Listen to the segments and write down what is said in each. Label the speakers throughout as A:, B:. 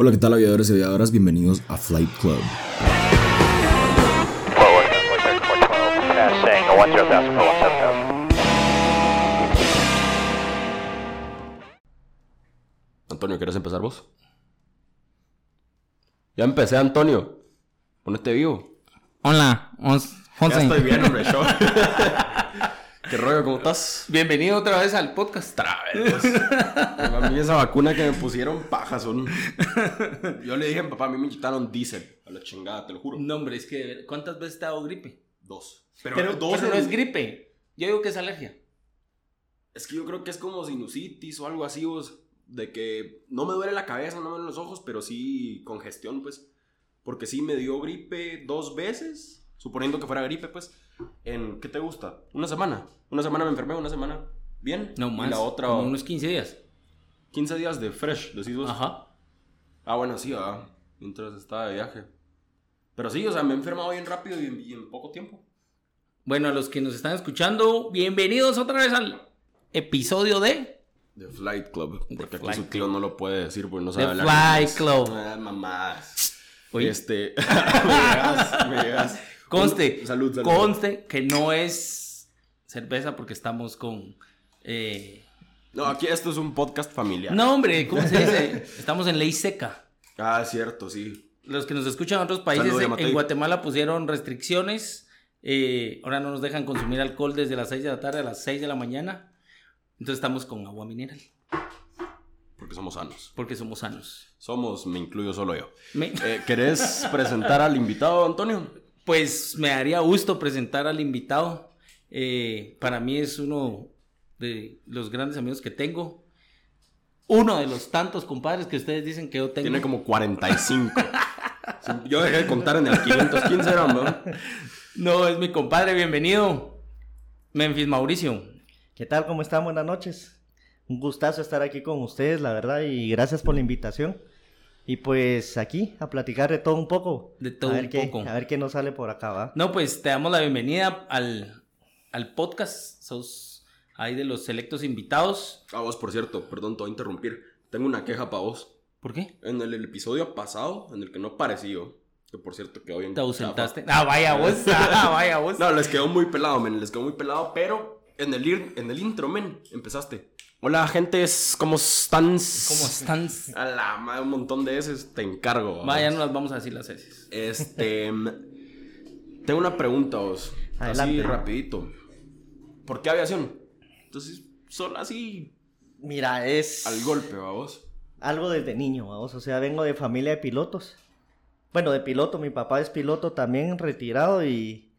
A: Hola, ¿qué tal aviadores y aviadoras? Bienvenidos a Flight Club.
B: Antonio, ¿quieres empezar vos? Ya empecé, Antonio. Ponete vivo.
C: Hola, os- José.
B: Ya estoy bien, hombre, yo. ¿Qué rollo? ¿Cómo estás?
C: Bienvenido otra vez al podcast.
B: Otra vez. A mí esa vacuna que me pusieron paja son... Yo le dije a mi papá, a mí me inyectaron diésel. A la chingada, te lo juro.
C: No, hombre, es que ¿cuántas veces te ha dado gripe?
B: Dos.
C: Pero,
B: dos
C: pero no es gripe. Yo digo que es alergia.
B: Es que yo creo que es como sinusitis o algo así, vos, de que no me duele la cabeza, no me duelen los ojos, pero sí congestión, pues. Porque sí me dio gripe dos veces, suponiendo que fuera gripe, pues. En, ¿qué te gusta? Una semana. Una semana me enfermé, una semana bien.
C: No
B: Y
C: más.
B: la otra,
C: Como unos 15 días.
B: 15 días de fresh, decís vos.
C: Ajá.
B: Ah, bueno, sí, ah, mientras estaba de viaje. Pero sí, o sea, me he enfermado bien rápido y en, y en poco tiempo.
C: Bueno, a los que nos están escuchando, bienvenidos otra vez al episodio de
B: The Flight Club. Porque aquí
C: Flight
B: su tío no lo puede decir porque no
C: The
B: sabe hablar
C: Flight. Club.
B: Ah, mamás.
C: Oye.
B: Este. me llegas, me llegas.
C: Conste,
B: Salud, salud.
C: conste que no es cerveza porque estamos con... eh,
B: No, aquí esto es un podcast familiar.
C: No, hombre, ¿cómo se dice? Estamos en ley seca.
B: Ah, cierto, sí.
C: Los que nos escuchan en otros países, en Guatemala pusieron restricciones. eh, ahora no nos dejan consumir alcohol desde las 6 de la tarde a las 6 de la mañana. Entonces estamos con agua mineral,
B: Porque somos sanos.
C: porque somos sanos.
B: Somos, me incluyo solo yo.
C: Me-
B: Eh, ¿Querés presentar al invitado, Antonio?
C: Pues me daría gusto presentar al invitado. Eh, para mí es uno de los grandes amigos que tengo. Uno de los tantos compadres que ustedes dicen que yo tengo.
B: Tiene como 45. Sí, Yo dejé de contar en el 515, era, ¿no?
C: No, es mi compadre, bienvenido. Memphis Mauricio.
D: ¿Qué tal? ¿Cómo están? Buenas noches. Un gustazo estar aquí con ustedes, la verdad, y gracias por la invitación. Y pues aquí, a platicar de todo un poco.
C: De todo
D: a ver
C: un
D: qué,
C: poco.
D: A ver qué nos sale por acá, ¿va?
C: No, pues te damos la bienvenida al, al podcast. Sos ahí de los selectos invitados.
B: A vos, por cierto, perdón, te voy a interrumpir. Tengo una queja para vos.
C: ¿Por qué?
B: En el, el episodio pasado, en el que no parecí yo, que por cierto quedó bien.
C: Te ausentaste. Ah, vaya vos. Ah, vaya vos.
B: No, les quedó muy pelado, men, les quedó muy pelado, pero en el, en el intro, men, empezaste. Hola, gente, es- ¿cómo están?
C: ¿Cómo están?
B: A la madre, un montón de veces te encargo.
C: Vaya, no las vamos a decir las heces.
B: Este. tengo una pregunta, vos. Así
D: Adelante.
B: rapidito. ¿Por qué aviación? Entonces, solo así
D: Mira, es
B: al golpe, vamos.
D: algo desde niño, vamos. O sea, vengo de familia de pilotos. Bueno, de piloto, mi papá es piloto también, retirado, y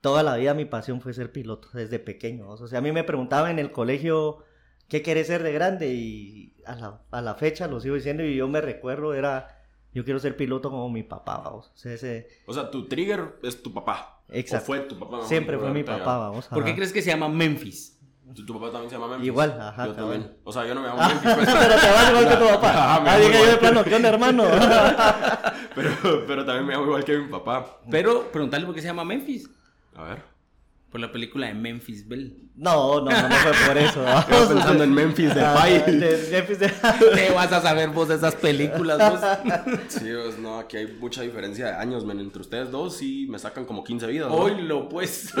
D: toda la vida mi pasión fue ser piloto, desde pequeño. vamos. O sea, a mí me preguntaban en el colegio qué querés ser de grande, y a la, a la fecha lo sigo diciendo, y yo me recuerdo, era, yo quiero ser piloto como mi papá, vamos. O sea, ese,
B: O sea, tu trigger es tu papá.
D: Exacto.
B: O fue tu papá. mejor
D: siempre fue mi papá, vamos.
C: ¿Por qué crees que se llama Memphis?
B: Tu, tu papá también se llama Memphis.
D: Igual, ajá,
B: Yo también. O sea, yo no me llamo
D: Ah,
B: Memphis, pues.
D: pero te vas igual que tu papá.
B: Ajá, me
D: Ah, dije yo de plano, ¿qué onda, hermano?
B: pero, pero también me llamo igual que mi papá.
C: Pero preguntarle por qué se llama Memphis.
B: A ver.
C: Por la película de Memphis Belle.
D: No, no, no, no fue por eso.
B: Estaba pensando en Memphis de
D: Ah,
B: Pai.
D: de- Memphis de-
C: ¿Qué vas a saber vos de esas películas vos?
B: Sí, pues, no, aquí hay mucha diferencia de años, men. Entre ustedes dos sí me sacan como 15 vidas. ¿no?
C: Oílo, pues.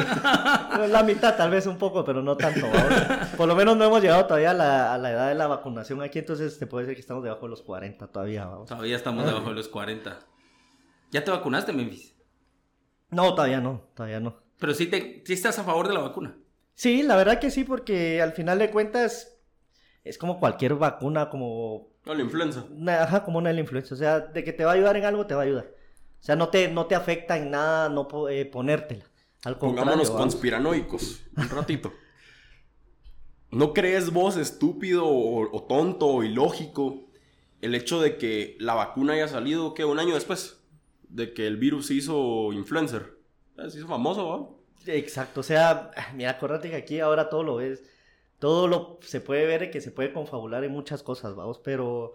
D: La mitad, tal vez un poco, pero no tanto. vamos. Por lo menos no hemos llegado todavía a la, a la edad de la vacunación aquí, entonces te puede decir que estamos debajo de los 40 todavía. Vamos.
C: Todavía estamos debajo de los 40. ¿Ya te vacunaste, Memphis?
D: No, todavía no, todavía no.
C: Pero sí, te, sí estás a favor de la vacuna.
D: Sí, la verdad que sí, porque al final de cuentas es como cualquier vacuna, como
B: No, la influenza.
D: una, ajá, como una de la influenza. O sea, de que te va a ayudar en algo, te va a ayudar. O sea, no te, no te afecta en nada no eh, ponértela. Al contrario.
B: Pongámonos
D: vamos.
B: conspiranoicos. Un ratito. ¿No crees vos estúpido o, o tonto o ilógico el hecho de que la vacuna haya salido, ¿qué? Un año después de que el virus se hizo influencer. Eh, Se hizo famoso.
D: Exacto, o sea, mira, acuérdate que aquí ahora todo lo ves, todo lo se puede ver que se puede confabular en muchas cosas, vamos, pero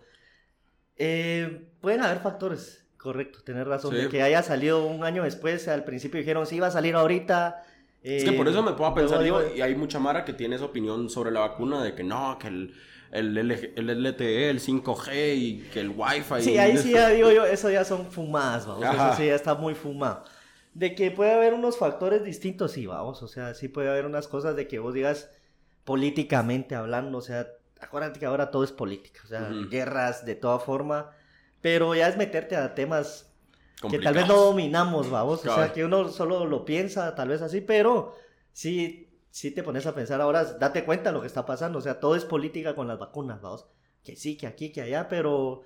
D: eh, pueden haber factores, correcto, tener razón,
B: Sí.
D: de que haya salido un año después, al principio dijeron, sí, va a salir ahorita.
B: Es que
D: eh,
B: por eso me puedo pensar
D: luego
B: yo,
D: digo,
B: y hay mucha mara que tiene esa opinión sobre la vacuna de que no, que el, el, el LTE, el 5G y que el Wi-Fi.
D: Sí, ahí sí ya digo yo, eso ya son fumadas, vamos. Eso sí ya está muy fumado. De que puede haber unos factores distintos, sí, vamos. O sea, sí puede haber unas cosas de que vos digas políticamente hablando. O sea, acuérdate que ahora todo es política. O sea, guerras de toda forma. Pero ya es meterte a temas que tal vez no dominamos, vamos. O sea, que uno solo lo piensa, tal vez así, pero sí, sí te pones a pensar ahora, date cuenta de lo que está pasando. O sea, todo es política con las vacunas, vamos. Que sí, que aquí, que allá, pero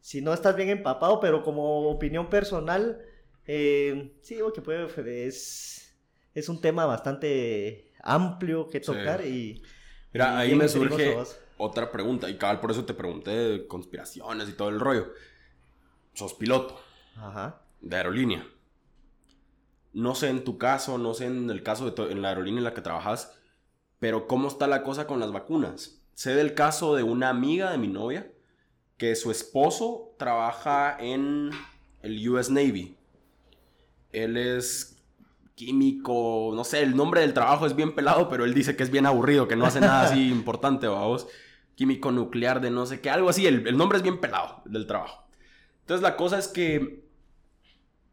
D: si no estás bien empapado, pero como opinión personal, eh, sí puede, es, es un tema bastante amplio que
B: Sí.
D: tocar y...
B: Mira,
D: y
B: ahí me surge otra pregunta. Y cabal, por eso te pregunté de conspiraciones y todo el rollo. Sos piloto
D: Ajá.
B: de aerolínea. No sé en tu caso, no sé en el caso de en la aerolínea en la que trabajas, pero ¿cómo está la cosa con las vacunas? Sé del caso de una amiga de mi novia que su esposo trabaja en el US Navy. Él es químico, no sé, el nombre del trabajo es bien pelado, pero él dice que es bien aburrido, que no hace nada así importante, vamos. Químico nuclear de no sé qué, algo así, el, el nombre es bien pelado del trabajo. Entonces la cosa es que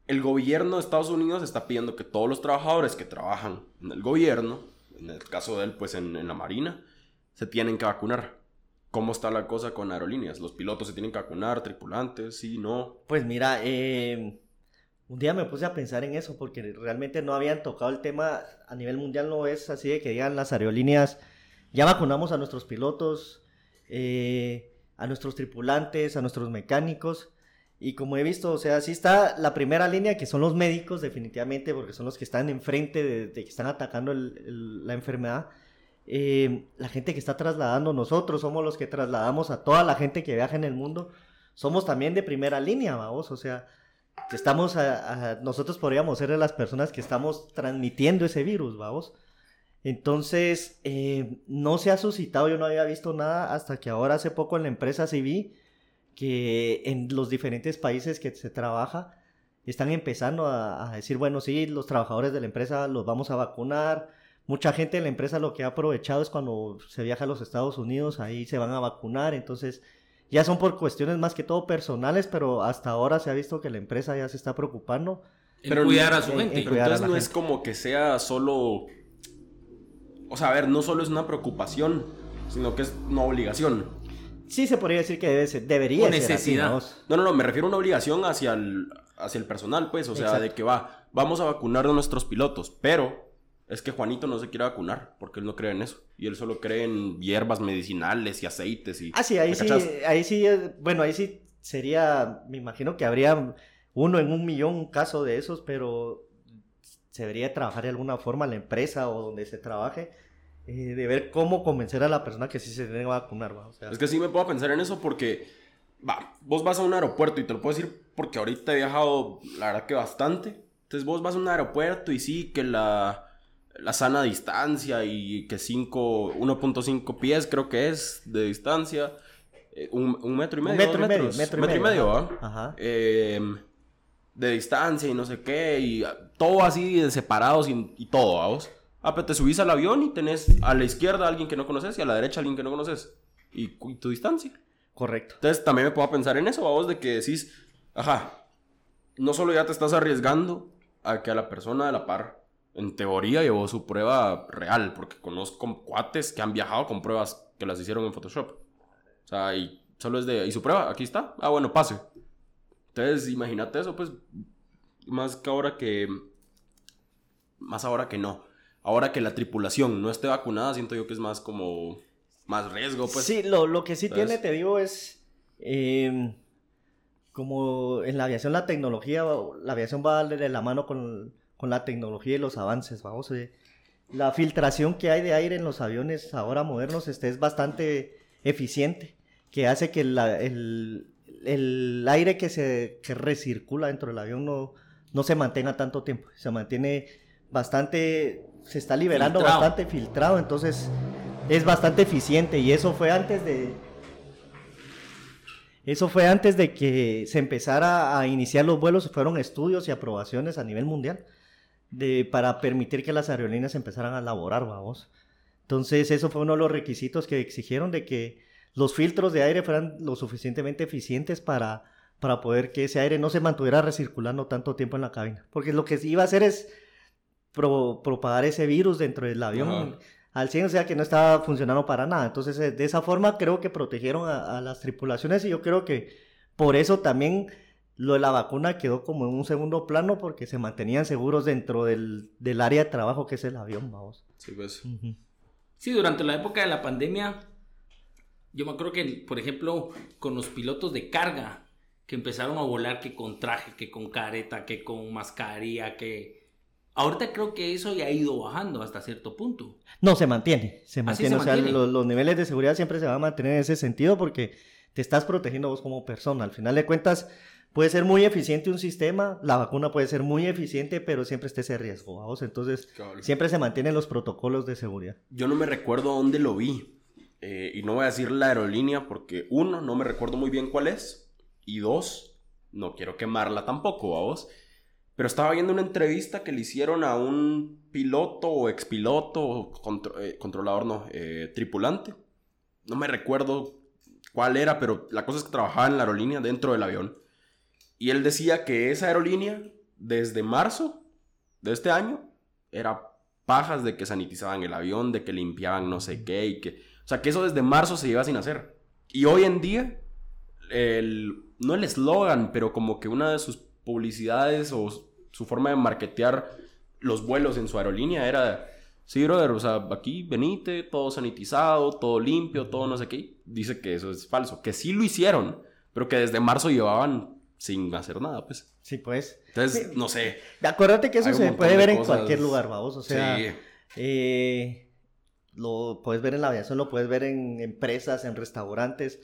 B: el gobierno de Estados Unidos está pidiendo que todos los trabajadores que trabajan en el gobierno, en el caso de él, pues en, en la Marina, se tienen que vacunar. ¿Cómo está la cosa con aerolíneas? ¿Los pilotos se tienen que vacunar? ¿Tripulantes? Sí, no.
D: Pues mira, eh, un día me puse a pensar en eso porque realmente no habían tocado el tema a nivel mundial, no es así de que digan las aerolíneas, ya vacunamos a nuestros pilotos, eh, a nuestros tripulantes, a nuestros mecánicos. Y como he visto, o sea, sí está la primera línea, que son los médicos, definitivamente, porque son los que están enfrente de, de que están atacando la enfermedad. Eh, la gente que está trasladando, nosotros somos los que trasladamos a toda la gente que viaja en el mundo. Somos también de primera línea, vamos, o sea, estamos nosotros podríamos ser las personas que estamos transmitiendo ese virus, vamos. Entonces, eh, no se ha suscitado, yo no había visto nada hasta que ahora hace poco en la empresa sí vi que en los diferentes países que se trabaja están empezando a, a decir, bueno, sí, los trabajadores de la empresa los vamos a vacunar. Mucha gente de la empresa lo que ha aprovechado es cuando se viaja a los Estados Unidos, ahí se van a vacunar, entonces ya son por cuestiones más que todo personales, pero hasta ahora se ha visto que la empresa ya se está preocupando.
C: En
B: Pero
C: cuidar a su
D: en-
C: gente.
D: en
B: Pero
D: cuidar a
B: entonces
D: la
B: no es como que sea solo... O sea, a ver, no solo es una preocupación, sino que es una obligación.
D: Sí se podría decir que debe ser, debería
C: O
D: ser así,
C: necesidad.
B: No, no, no, me refiero a una obligación hacia el, hacia el personal, pues. O sea,
D: Exacto.
B: de que va, vamos a vacunar a nuestros pilotos, pero es que Juanito no se quiere vacunar porque él no cree en eso. Y él solo cree en hierbas medicinales y aceites y...
D: Ah, sí, ahí
B: ¿me
D: sí,
B: cachas?
D: ahí sí, eh, bueno, ahí sí sería, me imagino que habría uno en un millón un caso de esos, pero se debería trabajar de alguna forma la empresa o donde se trabaje, eh, de ver cómo convencer a la persona que sí se tiene que vacunar, ¿va? O sea,
B: Es que sí me puedo pensar en eso porque, va, vos vas a un aeropuerto y te lo puedo decir porque ahorita he viajado, la verdad que bastante. Entonces vos vas a un aeropuerto y sí, que la, la sana distancia y que 5, 1.5 pies creo que es de distancia, eh, un, un metro y
D: Un
B: medio.
D: metro y medio, metro y
B: metro y
D: medio,
B: medio,
D: ajá. Ajá.
B: Eh, de distancia y no sé qué, y ah, todo así de separados y, y todo, vamos. Ah, pero te subís al avión y tenés a la izquierda a alguien que no conoces y a la derecha a alguien que no conoces. Y, y tu distancia.
D: correcto.
B: Entonces también me puedo pensar en eso, vamos, de que decís, ajá, no solo ya te estás arriesgando a que a la persona de la par, en teoría, llevó su prueba real, porque conozco cuates que han viajado con pruebas que las hicieron en Photoshop. O sea, y solo es de, ¿y su prueba? Aquí está. Ah, bueno, pase. Entonces, imagínate eso, pues, más que ahora que, más ahora que no. Ahora que la tripulación no esté vacunada, siento yo que es más como, más riesgo, pues.
D: sí, lo, lo que sí tiene, te digo, es eh, como en la aviación la tecnología, la aviación va de la mano con, con la tecnología y los avances, vamos. eh, la filtración que hay de aire en los aviones ahora modernos este, es bastante eficiente, que hace que la- el, el aire que se que recircula dentro del avión no, no se mantenga tanto tiempo, se mantiene bastante, se está liberando
C: Filtrado.
D: bastante filtrado, entonces es bastante eficiente y eso fue antes de eso fue antes de que se empezara a iniciar los vuelos, fueron estudios y aprobaciones a nivel mundial de, para permitir que las aerolíneas empezaran a laborar, vamos. Entonces, eso fue uno de los requisitos que exigieron de que los filtros de aire fueran lo suficientemente eficientes para, para poder que ese aire no se mantuviera recirculando tanto tiempo en la cabina. Porque lo que iba a hacer es pro- propagar ese virus dentro del avión
B: Ajá.
D: al 100, o sea que no estaba funcionando para nada. Entonces, eh, de esa forma creo que protegieron a, a las tripulaciones y yo creo que por eso también lo de la vacuna quedó como en un segundo plano porque se mantenían seguros dentro del, del área de trabajo que es el avión, vamos.
B: Sí, pues.
C: Sí, durante la época de la pandemia, yo me acuerdo que, por ejemplo, con los pilotos de carga, que empezaron a volar que con traje, que con careta, que con mascarilla, que... Ahorita creo que eso ya ha ido bajando hasta cierto punto.
D: No, se mantiene, se
C: Ah,
D: mantiene.
C: se
D: o sea,
C: mantiene.
D: lo- los niveles de seguridad siempre se van a mantener en ese sentido porque te estás protegiendo vos como persona. Al final de cuentas, puede ser muy eficiente un sistema, la vacuna puede ser muy eficiente, pero siempre está ese riesgo, vamos. Entonces, siempre se mantienen los protocolos de seguridad.
B: Yo no me recuerdo dónde lo vi. eh, y no voy a decir la aerolínea porque, uno, no me recuerdo muy bien cuál es. Y dos, no quiero quemarla tampoco, vamos. Pero estaba viendo una entrevista que le hicieron a un piloto o expiloto, o contro- eh, controlador, no, eh, tripulante. No me recuerdo cuál era, pero la cosa es que trabajaba en la aerolínea dentro del avión. Y él decía que esa aerolínea, desde marzo de este año, era pajas de que sanitizaban el avión, de que limpiaban no sé qué y que... O sea, que eso desde marzo se lleva sin hacer. Y hoy en día, el, no el eslogan, pero como que una de sus publicidades o su forma de marketear los vuelos en su aerolínea era... Sí, brother, o sea, aquí venite, todo sanitizado, todo limpio, todo no sé qué. Dice que eso es falso, que sí lo hicieron, pero que desde marzo llevaban sin hacer nada, pues.
D: Sí, pues.
B: Entonces, no sé.
D: Acuérdate que eso se puede
B: de
D: ver en
B: cosas.
D: cualquier lugar, vamos. O sea,
B: sí.
D: eh, lo puedes ver en la aviación, lo puedes ver en empresas, en restaurantes,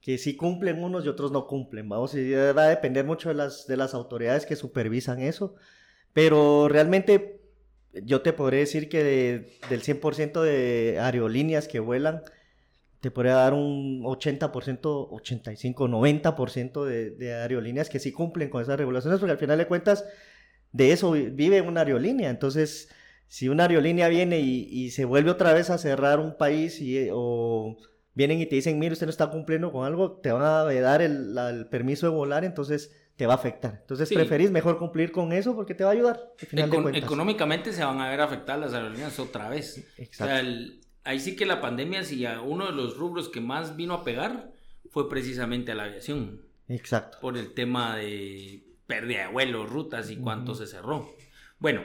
D: que sí cumplen unos y otros no cumplen, vamos. Y va a depender mucho de las, de las autoridades que supervisan eso. Pero realmente yo te podría decir que de- del 100% de aerolíneas que vuelan, te podría dar un 80%, 85, 90% de, de aerolíneas que sí cumplen con esas regulaciones, porque al final de cuentas de eso vi- vive una aerolínea. Entonces, si una aerolínea viene y, y se vuelve otra vez a cerrar un país y, eh, o vienen y te dicen, mire, usted no está cumpliendo con algo, te van a dar el, la- el permiso de volar, entonces te va a afectar. Entonces,
C: Sí.
D: preferís mejor cumplir con eso porque te va a ayudar. Al final de cuentas.
C: económicamente se van a ver afectadas las aerolíneas otra vez. O
D: Exacto.
C: sea, el- ahí sí que la pandemia, si a uno de los rubros que más vino a pegar fue precisamente a la aviación,
D: Exacto.
C: por el tema de pérdida de vuelos, rutas y cuánto se cerró. Bueno,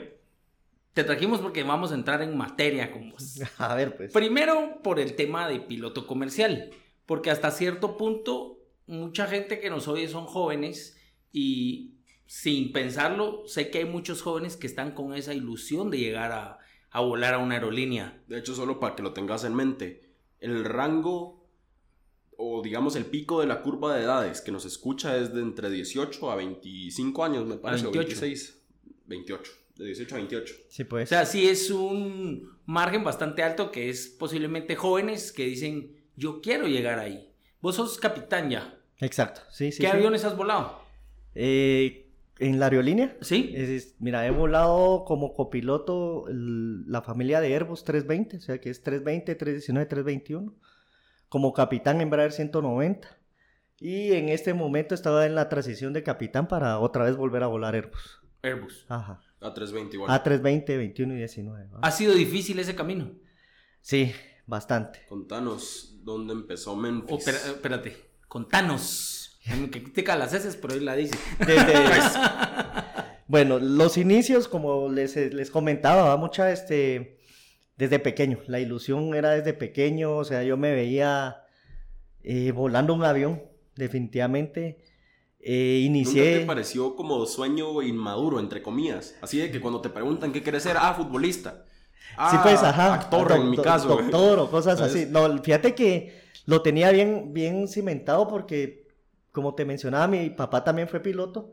C: te trajimos porque vamos a entrar en materia con vos.
D: A ver, pues.
C: Primero, por el tema de piloto comercial, porque hasta cierto punto, mucha gente que nos oye son jóvenes y sin pensarlo, sé que hay muchos jóvenes que están con esa ilusión de llegar a, a volar a una aerolínea.
B: De hecho, solo para que lo tengas en mente, el rango o digamos el pico de la curva de edades que nos escucha es de entre 18 a 25 años, me parece,
C: 28.
B: o 26, 28, de 18 a 28.
D: Sí, pues.
C: O sea, sí es un margen bastante alto que es posiblemente jóvenes que dicen, yo quiero llegar ahí. Vos sos capitán ya.
D: Exacto. Sí, sí.
C: ¿Qué
D: sí.
C: aviones has volado?
D: Eh, en la aerolínea.
C: ¿Sí?
D: Es- es- mira, he volado como copiloto el- la familia de Airbus 320, o sea que es 320, 319, 321. Como capitán Embraer 190. Y en este momento estaba en la transición de capitán para otra vez volver a volar Airbus.
C: Airbus.
D: Ajá.
B: A 320 igual.
D: A320, 21 y 19. ¿va?
C: ¿Ha sido difícil ese camino?
D: Sí, bastante.
B: Contanos dónde empezó Memphis.
C: Oh, espera- espérate, contanos. Que critica las heces, pero él la dice.
D: Desde- bueno, los inicios, como les, les comentaba, va mucha este desde pequeño. La ilusión era desde pequeño, o sea, yo me veía eh, volando un avión, definitivamente. Eh,
B: ¿Nunca
D: inicié.
B: te pareció como sueño inmaduro, entre comillas? Así de que cuando te preguntan qué quieres ser, ah, futbolista. Ah,
D: sí, pues, ajá.
B: Actor, en mi caso.
D: Doctor o cosas
B: ¿Sabes?
D: así. No, fíjate que lo tenía bien, bien cimentado porque, como te mencionaba, mi papá también fue piloto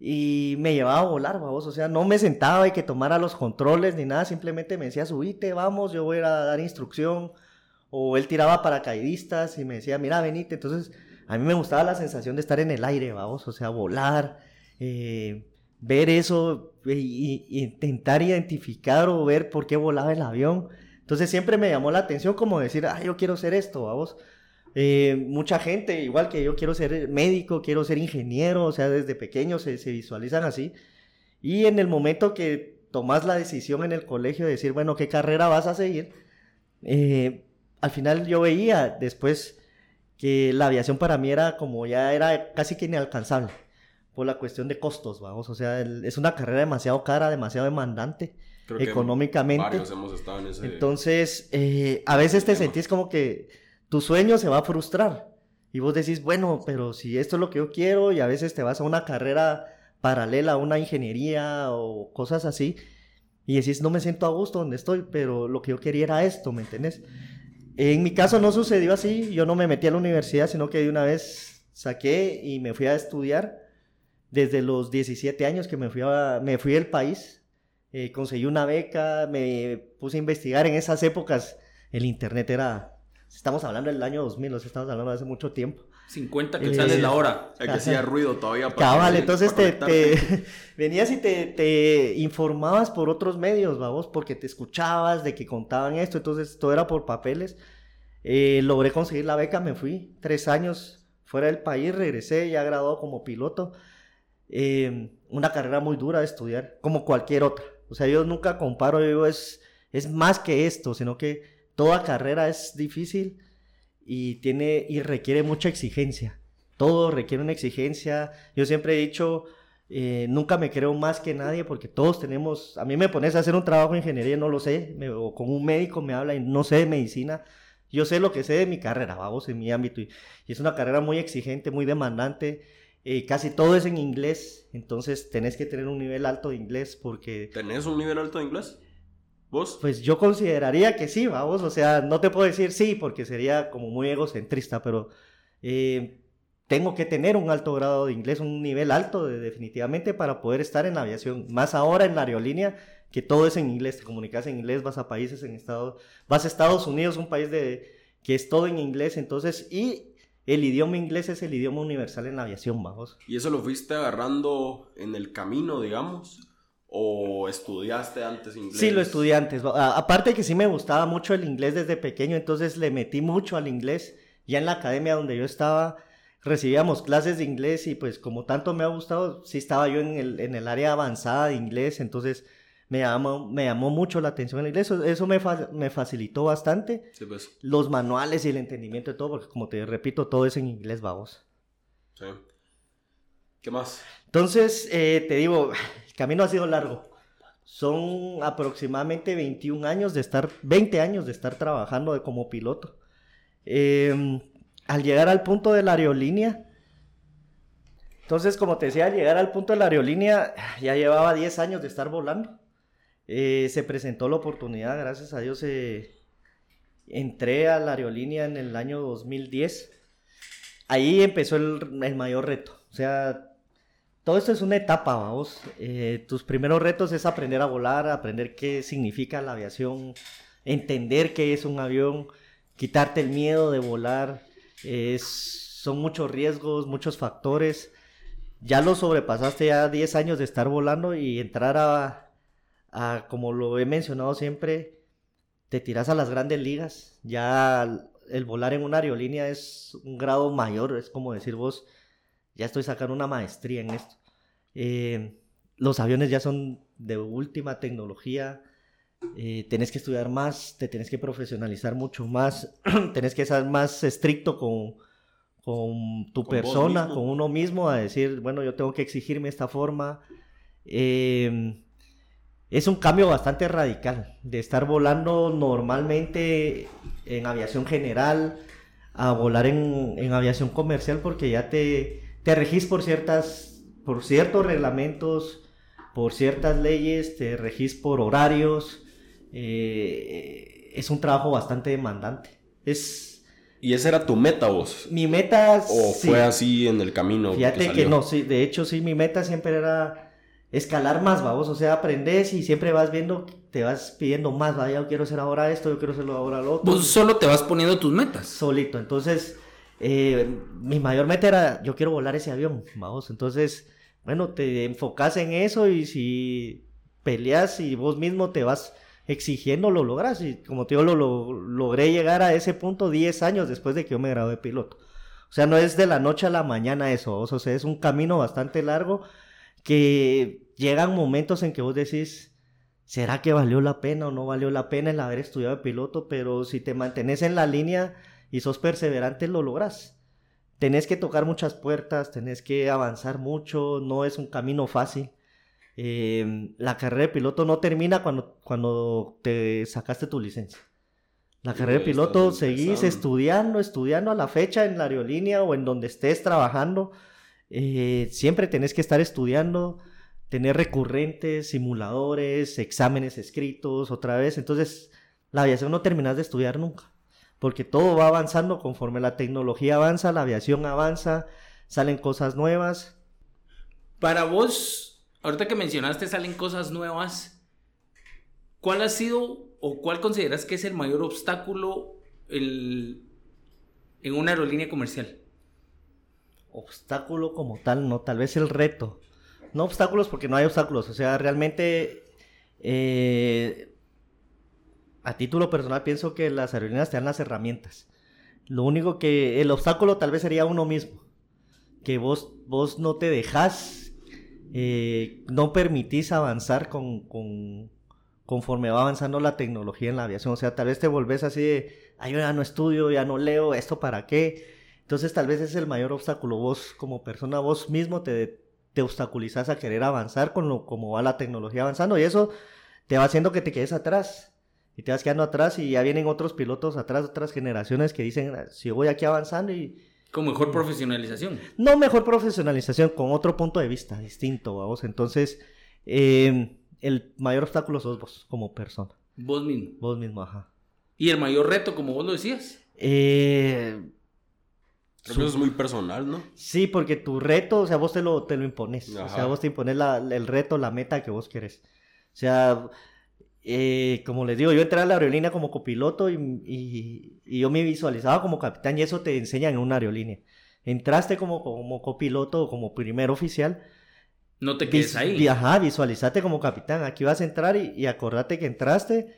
D: y me llevaba a volar, vamos. O sea, no me sentaba y que tomara los controles ni nada, simplemente me decía, subite, vamos, yo voy a dar instrucción. O él tiraba paracaidistas y me decía, mira, venite. Entonces, a mí me gustaba la sensación de estar en el aire, vamos, o sea, volar, eh, ver eso e- intentar identificar o ver por qué volaba el avión. Entonces siempre me llamó la atención como decir, ah, yo quiero ser esto, vamos. Eh, mucha gente, igual que yo, quiero ser médico, quiero ser ingeniero, o sea, desde pequeños se, se visualizan así. Y en el momento que tomas la decisión en el colegio de decir, bueno, ¿qué carrera vas a seguir? Eh, al final yo veía después que la aviación para mí era como ya era casi que inalcanzable por la cuestión de costos, vamos, o sea, el- es una carrera demasiado cara, demasiado demandante
B: Creo que
D: económicamente.
B: Varios hemos estado en ese.
D: Entonces, eh, a veces te
B: tema.
D: sentís como que tu sueño se va a frustrar. Y vos decís, bueno, pero si esto es lo que yo quiero, y a veces te vas a una carrera paralela, a una ingeniería o cosas así, y decís, no me siento a gusto donde estoy, pero lo que yo quería era esto, ¿me entendés? En mi caso no sucedió así, yo no me metí a la universidad, sino que de una vez saqué y me fui a estudiar. Desde los 17 años que me fui, a- me fui del país, eh, conseguí una beca, me puse a investigar. En esas épocas el internet era, estamos hablando del año 2000, o sea, estamos hablando de hace mucho tiempo.
C: 50
D: Eh,
C: quetzales la hora.
B: El que hacía ruido todavía. para
D: Cabal,
B: que-
D: entonces
B: para
D: te, te- venías y te, te informabas por otros medios, vamos, porque te escuchabas de que contaban esto, entonces todo era por papeles. Eh, logré conseguir la beca, me fui tres años fuera del país, regresé ya graduado como piloto. Eh, una carrera muy dura de estudiar, como cualquier otra. O sea, yo nunca comparo, yo digo, es, es más que esto, sino que toda carrera es difícil y tiene y requiere mucha exigencia. Todo requiere una exigencia. Yo siempre he dicho, eh, nunca me creo más que nadie porque todos tenemos, a mí me pones a hacer un trabajo de ingeniería no lo sé, me- o con un médico me habla y no sé de medicina. Yo sé lo que sé de mi carrera, vamos, en mi ámbito. Y, y es una carrera muy exigente, muy demandante. eh, casi todo es en inglés, entonces tenés que tener un nivel alto de inglés porque
B: ¿Tenés un nivel alto de inglés? ¿Vos?
D: pues yo consideraría que sí, vamos, o sea, no te puedo decir sí porque sería como muy egocentrista, pero eh, tengo que tener un alto grado de inglés, un nivel alto de- definitivamente para poder estar en la aviación, más ahora en la aerolínea que todo es en inglés, te comunicas en inglés, vas a países en Estados, vas a Estados Unidos, un país de que es todo en inglés, entonces y el idioma inglés es el idioma universal en la aviación, vamos.
B: ¿Y eso lo fuiste agarrando en el camino, digamos? ¿O estudiaste antes inglés?
D: Sí, lo estudié antes. A- Aparte que sí me gustaba mucho el inglés desde pequeño, entonces le metí mucho al inglés. Ya en la academia donde yo estaba, recibíamos clases de inglés y pues como tanto me ha gustado, sí estaba yo en el, en el área avanzada de inglés, entonces me llamó, me llamó mucho la atención el inglés. Eso, eso me, fa- me facilitó bastante.
B: Sí, pues.
D: Los manuales y el entendimiento de todo, porque como te repito, todo es en inglés, vamos.
B: Sí. ¿Qué más?
D: Entonces, eh, te digo, camino ha sido largo. Son aproximadamente 21 años de estar, 20 años de estar trabajando de- como piloto. Eh, al llegar al punto de la aerolínea, entonces, como te decía, al llegar al punto de la aerolínea, ya llevaba 10 años de estar volando. Eh, se presentó la oportunidad, gracias a Dios, eh, entré a la aerolínea en el año 2010. Ahí empezó el, el mayor reto. O sea, todo esto es una etapa, vamos. Eh, tus primeros retos es aprender a volar, aprender qué significa la aviación, entender qué es un avión, quitarte el miedo de volar. Es, son muchos riesgos, muchos factores. Ya lo sobrepasaste ya 10 años de estar volando y entrar a, a, como lo he mencionado siempre, te tiras a las grandes ligas. Ya el volar en una aerolínea es un grado mayor, es como decir vos, ya estoy sacando una maestría en esto. Eh, los aviones ya son de última tecnología, eh, tenés que estudiar más, te tenés que profesionalizar mucho más, tenés que ser más estricto con, con tu
B: Con
D: persona, con uno mismo, a decir, bueno, yo tengo que exigirme esta forma. Eh, es un cambio bastante radical de estar volando normalmente en aviación general a volar en, en aviación comercial porque ya te, te regís por ciertas por ciertos reglamentos por ciertas leyes te regís por horarios eh, es un trabajo bastante demandante es
B: ¿Y esa era tu meta vos?
D: mi meta
B: ¿O
D: sí.
B: fue así en el camino?
D: Fíjate que,
B: salió?
D: no, sí, de hecho sí, mi meta siempre era escalar más, vamos, o sea, aprendes y siempre vas viendo, te vas pidiendo más, vaya, yo quiero hacer ahora esto, yo quiero hacerlo ahora lo otro.
C: Vos solo te vas poniendo tus metas.
D: Solito, entonces, eh, mi mayor meta era, yo quiero volar ese avión, entonces, bueno, te enfocas en eso y si peleas y vos mismo te vas exigiendo lo logras. Y como te lo, lo- logré llegar a ese punto 10 años después de que yo me gradué piloto. O sea, no es de la noche a la mañana eso, o sea, es un camino bastante largo que llegan momentos en que vos decís, ¿será que valió la pena o no valió la pena el haber estudiado de piloto? Pero si te mantenés en la línea y sos perseverante, lo logras. Tenés que tocar muchas puertas, tenés que avanzar mucho, no es un camino fácil. Eh, la carrera de piloto no termina cuando, cuando te sacaste tu licencia. La carrera de piloto seguís estudiando, estudiando a la fecha en la aerolínea o en donde estés trabajando. Eh, siempre tenés que estar estudiando, tener recurrentes, simuladores, exámenes escritos, otra vez. Entonces, la aviación no terminas de estudiar nunca, porque todo va avanzando conforme la tecnología avanza, la aviación avanza, salen cosas nuevas.
C: Para vos, ahorita que mencionaste salen cosas nuevas, ¿cuál ha sido o cuál consideras que es el mayor obstáculo el- en una aerolínea comercial?
D: Obstáculo como tal, no, tal vez el reto. No obstáculos porque no hay obstáculos, o sea, realmente eh, a título personal pienso que las aerolíneas te dan las herramientas. Lo único que el obstáculo tal vez sería uno mismo, que vos, vos no te dejas, eh, no permitís avanzar con, con- conforme va avanzando la tecnología en la aviación. O sea, tal vez te volvés así de, ay, yo ya no estudio, ya no leo, ¿esto para qué? Entonces tal vez es el mayor obstáculo. Vos como persona, vos mismo te, te obstaculizás a querer avanzar con lo como va la tecnología avanzando y eso te va haciendo que te quedes atrás. Y te vas quedando atrás y ya vienen otros pilotos atrás, otras generaciones que dicen, si yo voy aquí avanzando y...
C: Con mejor profesionalización.
D: No mejor profesionalización, con otro punto de vista distinto, vamos. Entonces, eh, el mayor obstáculo sos vos como persona.
C: Vos mismo.
D: Vos mismo, ajá.
C: Y el mayor reto, como vos lo decías.
D: Eh,
B: eso es muy personal, ¿no?
D: Sí, porque tu reto, o sea, vos te lo, te lo impones. O sea, vos te impones la- el reto, la meta que vos querés. O sea, eh, como les digo, yo entré a la aerolínea como copiloto y, y- y yo me visualizaba como capitán y eso te enseñan en una aerolínea. Entraste como, como copiloto o como primer oficial.
C: No te quedes ahí.
D: Ajá, visualizate como capitán. Aquí vas a entrar y, y acordate que entraste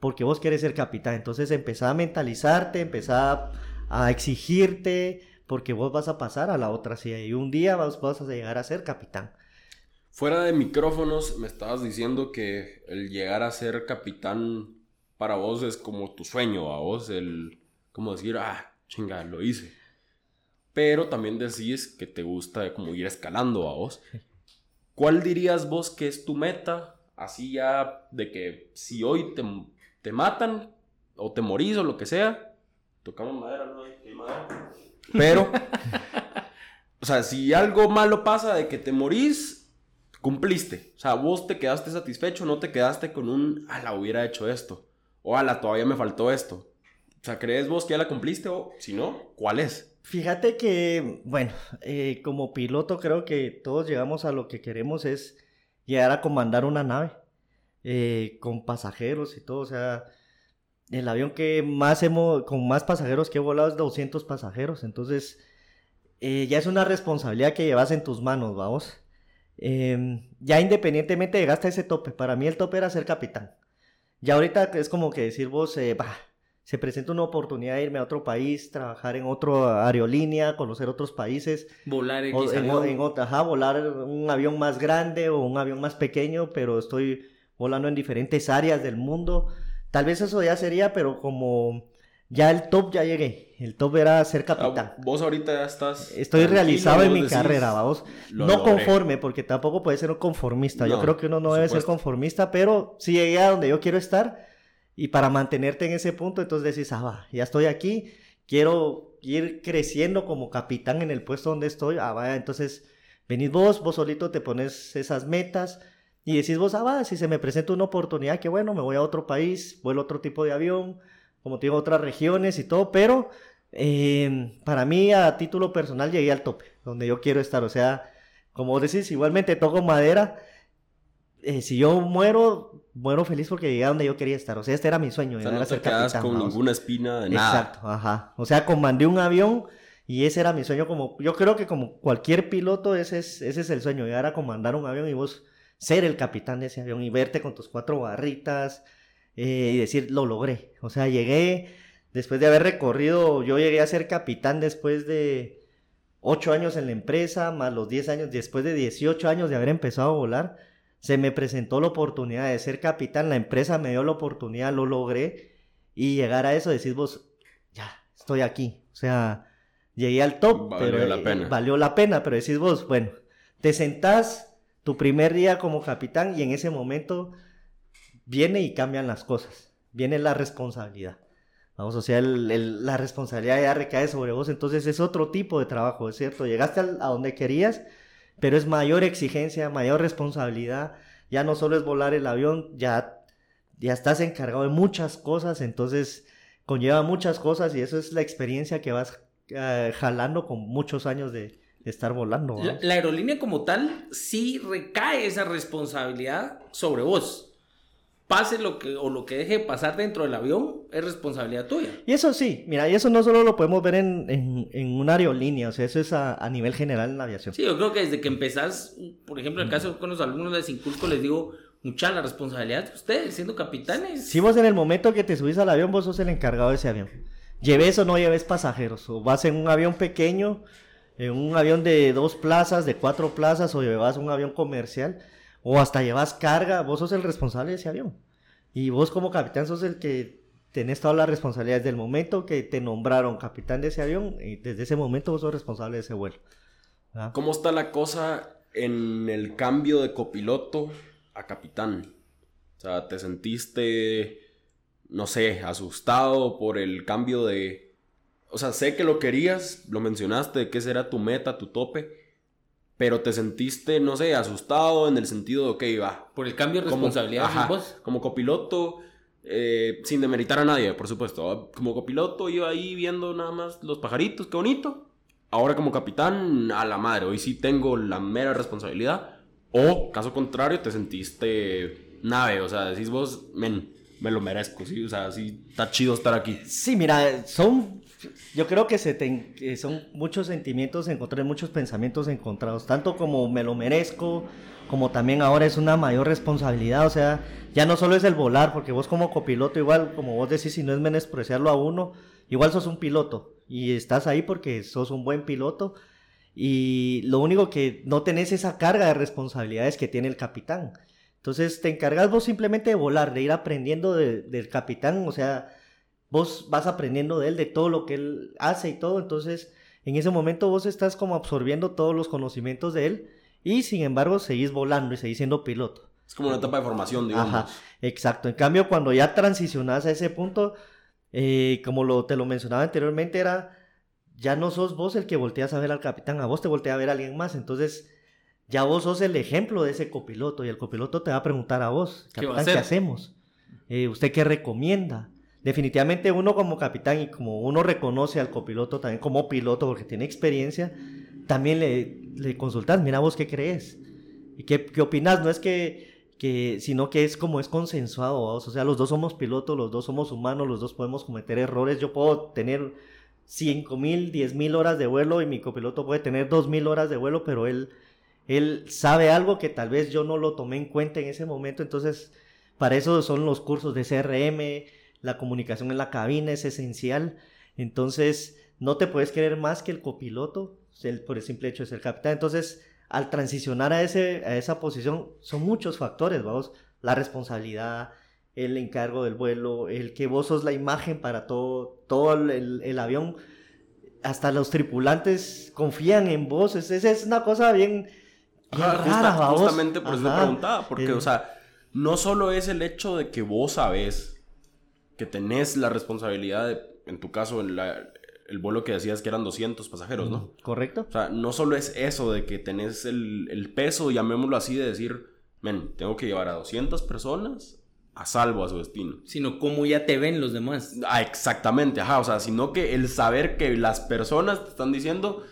D: porque vos querés ser capitán. Entonces empezá a mentalizarte, empezá a exigirte, porque vos vas a pasar a la otra silla y un día vas, vas a llegar a ser capitán.
B: Fuera de micrófonos, me estabas diciendo que el llegar a ser capitán para vos es como tu sueño, a vos, el, como decir, ah, chinga, lo hice. Pero también decís que te gusta como ir escalando a vos. ¿Cuál dirías vos que es tu meta? Así ya de que si hoy te, te matan o te morís o lo que sea, tocamos madera, ¿no? Aquí hay madera. Pero, o sea, si algo malo pasa de que te morís, cumpliste. O sea, vos te quedaste satisfecho, no te quedaste con un, ala, hubiera hecho esto. O ala, todavía me faltó esto. O sea, ¿crees vos que ya la cumpliste o si no, cuál es?
D: Fíjate que, bueno, eh, como piloto creo que todos llegamos a lo que queremos es llegar a comandar una nave eh, con pasajeros y todo. O sea, el avión que más hemos, con más pasajeros que he volado es 200 pasajeros. Entonces, eh, ya es una responsabilidad que llevas en tus manos, vamos. Em, ya independientemente llegaste a ese tope. Para mí el tope era ser capitán. Ya ahorita es como que decir vos, eh, bah, se presenta una oportunidad de irme a otro país, trabajar en otra aerolínea, conocer otros países,
C: Volar X
D: o en, en otra, ajá, volar un avión más grande o un avión más pequeño, pero estoy volando en diferentes áreas del mundo. Tal vez eso ya sería, pero como ya el top ya llegué. El top era ser capitán.
B: Ah, vos ahorita ya estás.
D: Estoy realizado en mi carrera, vamos.
B: "Lo
D: No
B: logré".
D: conforme, porque tampoco puede ser un conformista. Yo
B: No,
D: creo que uno no debe ser
B: supuesto.
D: conformista, pero si llegué a donde yo quiero estar y para mantenerte en ese punto, entonces decís, ah, va, ya estoy aquí, quiero ir creciendo como capitán en el puesto donde estoy. Ah, vaya, entonces venís vos, vos solito te pones esas metas y decís vos, ah, va, si se me presenta una oportunidad, que bueno, me voy a otro país, vuelo a otro tipo de avión, como te digo, otras regiones y todo, pero eh, para mí a título personal llegué al tope, donde yo quiero estar. O sea, como decís, igualmente toco madera. eh, si yo muero, muero feliz porque llegué a donde yo quería estar. O sea, este era mi sueño,
B: O sea, no
D: ser capitán,
B: con
D: vamos.
B: ninguna espina de nada.
D: Exacto, ajá. O sea, comandé un avión y ese era mi sueño como, yo creo que como cualquier piloto, ese es, ese es el sueño, llegar a comandar un avión y vos ser el capitán de ese avión y verte con tus cuatro barritas, eh, y decir, lo logré. O sea, llegué, después de haber recorrido, yo llegué a ser capitán después de ocho años en la empresa, más los 10 años, después de 18 años de haber empezado a volar, se me presentó la oportunidad de ser capitán, la empresa me dio la oportunidad, lo logré, y llegar a eso, decís vos, ya, estoy aquí. O sea, llegué al top,
B: Valió
D: pero
B: la
D: eh,
B: pena.
D: valió la pena, pero decís vos, bueno, te sentás tu primer día como capitán y en ese momento viene y cambian las cosas, viene la responsabilidad. Vamos, o sea, el- el- la responsabilidad ya recae sobre vos, entonces es otro tipo de trabajo, es cierto, llegaste al- a donde querías, pero es mayor exigencia, mayor responsabilidad, ya no solo es volar el avión, ya, ya estás encargado de muchas cosas, entonces conlleva muchas cosas y eso es la experiencia que vas eh, jalando con muchos años de, de estar volando.
C: La, la aerolínea como tal sí recae esa responsabilidad sobre vos. Pase lo que o lo que deje de pasar dentro del avión es responsabilidad tuya.
D: Y eso sí, mira, y eso no solo lo podemos ver en, en, en una aerolínea, o sea, eso es a, a nivel general en la aviación.
C: Sí, yo creo que desde que empezás, por ejemplo, en el caso con los alumnos les inculco, les digo, mucha la responsabilidad de ustedes, siendo capitanes.
D: Si vos en el momento que te subís al avión, vos sos el encargado de ese avión. Lleves o no lleves pasajeros, o vas en un avión pequeño, en un avión de dos plazas, de cuatro plazas, o llevas un avión comercial, o hasta llevas carga, vos sos el responsable de ese avión. Y vos como capitán sos el que tenés toda la responsabilidad desde el momento que te nombraron capitán de ese avión, y desde ese momento vos sos responsable de ese vuelo.
B: ¿Cómo está la cosa en el cambio de copiloto a capitán? O sea, ¿te sentiste, no sé, asustado por el cambio de... O sea, sé que lo querías, lo mencionaste, que ese era tu meta, tu tope, pero te sentiste, no sé, asustado en el sentido de, ok, va.
C: Por el cambio de
B: Como,
C: responsabilidad,
B: ajá,
C: vos.
B: como copiloto, eh, sin demeritar a nadie, por supuesto. Como copiloto iba ahí viendo nada más los pajaritos, qué bonito. Ahora como capitán, a la madre, hoy sí tengo la mera responsabilidad. O, caso contrario, te sentiste nave, o sea, decís vos, men, me lo merezco, sí, o sea, sí, está chido estar aquí.
D: Sí, mira, son. Yo creo que, se te- que son muchos sentimientos encontrados, muchos pensamientos encontrados, tanto como me lo merezco, como también ahora es una mayor responsabilidad, o sea, ya no solo es el volar, porque vos como copiloto, igual, como vos decís, si no es menospreciarlo a uno, igual sos un piloto, y estás ahí porque sos un buen piloto, y lo único que no tenés esa carga de responsabilidades que tiene el capitán. Entonces te encargas vos simplemente de volar, de ir aprendiendo de- del capitán, o sea, vos vas aprendiendo de él, de todo lo que él hace y todo, entonces en ese momento vos estás como absorbiendo todos los conocimientos de él y sin embargo seguís volando y seguís siendo piloto.
B: Es como una etapa de formación, digamos.
D: Ajá, exacto. En cambio, cuando ya transicionas a ese punto, eh, como lo, te lo mencionaba anteriormente, era ya no sos vos el que volteas a ver al capitán, a vos te voltea a ver alguien más, entonces ya vos sos el ejemplo de ese copiloto y el copiloto te va a preguntar a vos,
C: ¿Qué a
D: capitán, ¿qué
C: hacer?
D: hacemos? Eh, ¿Usted qué recomienda? Definitivamente uno como capitán y como uno reconoce al copiloto también como piloto porque tiene experiencia, también le, le consultas, mira vos qué crees y qué, qué opinas, no es que, que, sino que es como es consensuado, o sea, los dos somos pilotos, los dos somos humanos, los dos podemos cometer errores, yo puedo tener 5 mil, 10 mil horas de vuelo y mi copiloto puede tener 2 mil horas de vuelo, pero él, él sabe algo que tal vez yo no lo tomé en cuenta en ese momento, entonces para eso son los cursos de CRM, la comunicación en la cabina es esencial, entonces no te puedes querer más que el copiloto el- por el simple hecho de ser capitán, entonces al transicionar a, ese, a esa posición son muchos factores, vamos, la responsabilidad, el encargo del vuelo, el que vos sos la imagen para todo, todo el, el- avión, hasta los tripulantes confían en vos, es, es, una cosa bien, bien
B: Ajá, justa-
D: rara,
B: justamente por eso te
D: Ajá.
B: preguntaba, porque, o sea, no solo es el hecho de que vos sabes que tenés la responsabilidad de, en tu caso, en la- el vuelo que decías que eran 200 pasajeros, ¿no?
D: ¿Correcto?
B: O sea, no solo es eso de que tenés el, el peso, llamémoslo así, de decir, men, tengo que llevar a 200 personas a salvo a su destino.
C: Sino cómo ya te ven los demás.
B: Ah, exactamente, ajá, o sea, sino que el saber que las personas te están diciendo,